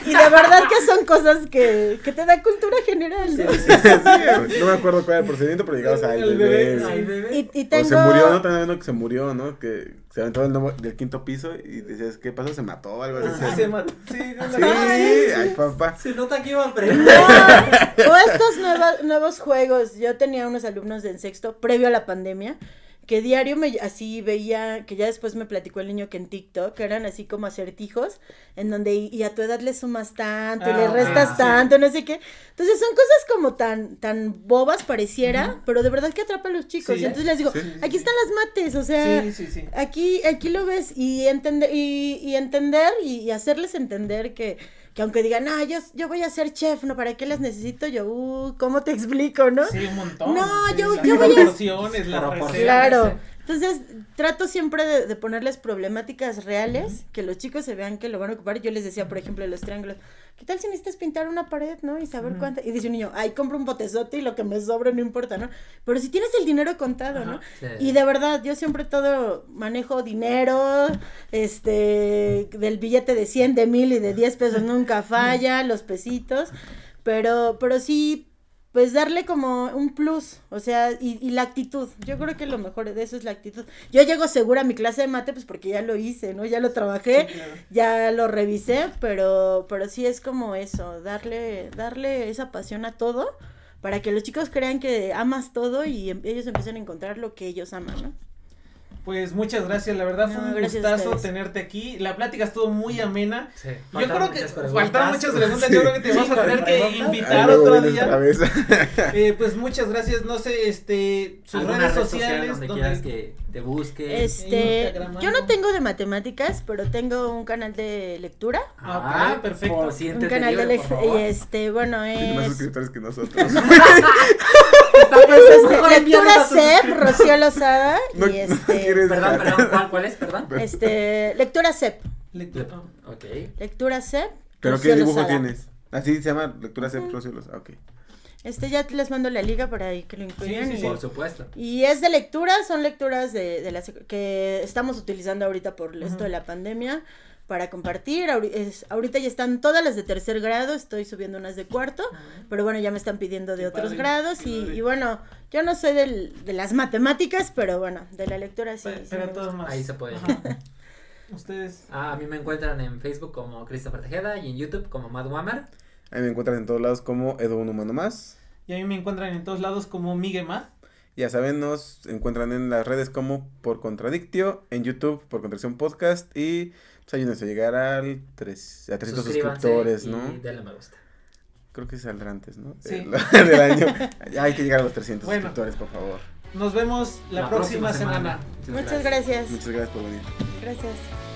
y de verdad que son cosas que, que te da cultura general, ¿no? Sí, no me acuerdo cuál era el procedimiento, pero llegabas al El bebé. bebé, sí. al bebé. Y, y O tengo... se murió, ¿no? También uno que se murió, ¿no? Que se aventó del, nuevo- del quinto piso y decías, ¿qué pasó? ¿Se mató o algo así? Sí, se mató. Sí, una- Sí, Ay, ay, papá. Se nota que iba a aprender. No, o estos nueva- nuevos juegos. Yo tenía unos alumnos en sexto, previo a la pandemia, que diario me así veía, que ya después me platicó el niño que en TikTok eran así como acertijos, en donde y, y a tu edad le sumas tanto y le Ah, restas sí. tanto, no sé qué. Entonces son cosas como tan, tan bobas pareciera, pero de verdad que atrapa a los chicos. Sí, y entonces les digo, sí, aquí están las mates, o sea. Aquí, aquí lo ves y entender, y, y entender y, y hacerles entender que, que aunque digan, ah, yo, yo voy a ser chef, ¿no? ¿Para qué las necesito? Yo, uh, ¿cómo te explico, no? Sí, un montón. No, Sí, yo- las yo voy a- proporciones, las Proporciones. recetas, Claro. Entonces, trato siempre de, de ponerles problemáticas reales, que los chicos se vean que lo van a ocupar. Yo les decía, por ejemplo, de los triángulos, ¿qué tal si necesitas pintar una pared, no? Y saber Ujú. cuánto. Y dice un niño, ay, compro un botezote y lo que me sobre no importa, ¿no? Pero si tienes el dinero contado, ¿no? Sí. Y de verdad, yo siempre todo manejo dinero, este, del billete de 100, de mil y de 10 pesos nunca falla, los pesitos, pero, pero sí, pues darle como un plus, o sea, y, y la actitud, yo creo que lo mejor de eso es la actitud. Yo llego segura a mi clase de mate, pues porque ya lo hice, ¿no? Ya lo trabajé, Sí, claro. ya lo revisé, pero, pero sí es como eso, darle, darle esa pasión a todo para que los chicos crean que amas todo y em- ellos empiecen a encontrar lo que ellos aman, ¿no? Pues muchas gracias, la verdad fue un gustazo tenerte aquí. La plática estuvo muy amena. Sí, Yo creo que faltaron muchas preguntas. Yo creo que te Sí, vamos a tener que invitar otro día. vez. Eh, pues muchas gracias. No sé, este, sus ¿Alguna redes red social sociales. donde donde- quieras que te busque. Este, Instagram, yo no tengo de matemáticas, pero tengo un canal de lectura. Ah, ok, perfecto. por Un canal de lectura. este, bueno, Tiene más es. suscriptores que nosotros. Lectura CEP, Rocío Lozada. No, y este. Perdón, perdón, ¿cuál, cuál es? Perdón. Este, lectura CEP. Lectura. Ok. Lectura CEP. ¿Pero Rocío qué dibujo Lozada. tienes? Así se llama Lectura Cep Rocío Ah, ok. Este, ya les mando la liga para que lo incluyan. Sí, sí, y-. Por supuesto. Y es de lectura, son lecturas de, de las que estamos utilizando ahorita por esto de la pandemia para compartir. Ahorita ya están todas las de tercer grado, estoy subiendo unas de cuarto, pero bueno, ya me están pidiendo de Qué otros padre, grados y, bueno, yo no soy del, de las matemáticas, pero bueno, de la lectura sí. Pe- sí Pero gusta. más. Ahí se puede. Ajá. Ustedes. Ah, a mí me encuentran en Facebook como Christopher Tejeda y en YouTube como Mad Wammer. Ahí me encuentran en todos lados como Edu Un Humano Más. Y a mí me encuentran en todos lados como Miguel Mad. Ya saben, nos encuentran en las redes como por Contradictio, en YouTube por Contracción Podcast y pues ayúdense a llegar al tres, a 300 Suscríbanse suscriptores, y ¿no? denle me gusta. Creo que saldrá antes, ¿no? Sí. Del, del año. Hay que llegar a los 300 Bueno. suscriptores, por favor. Nos vemos la, próxima, semana. Muchas gracias. Muchas gracias por venir. Gracias.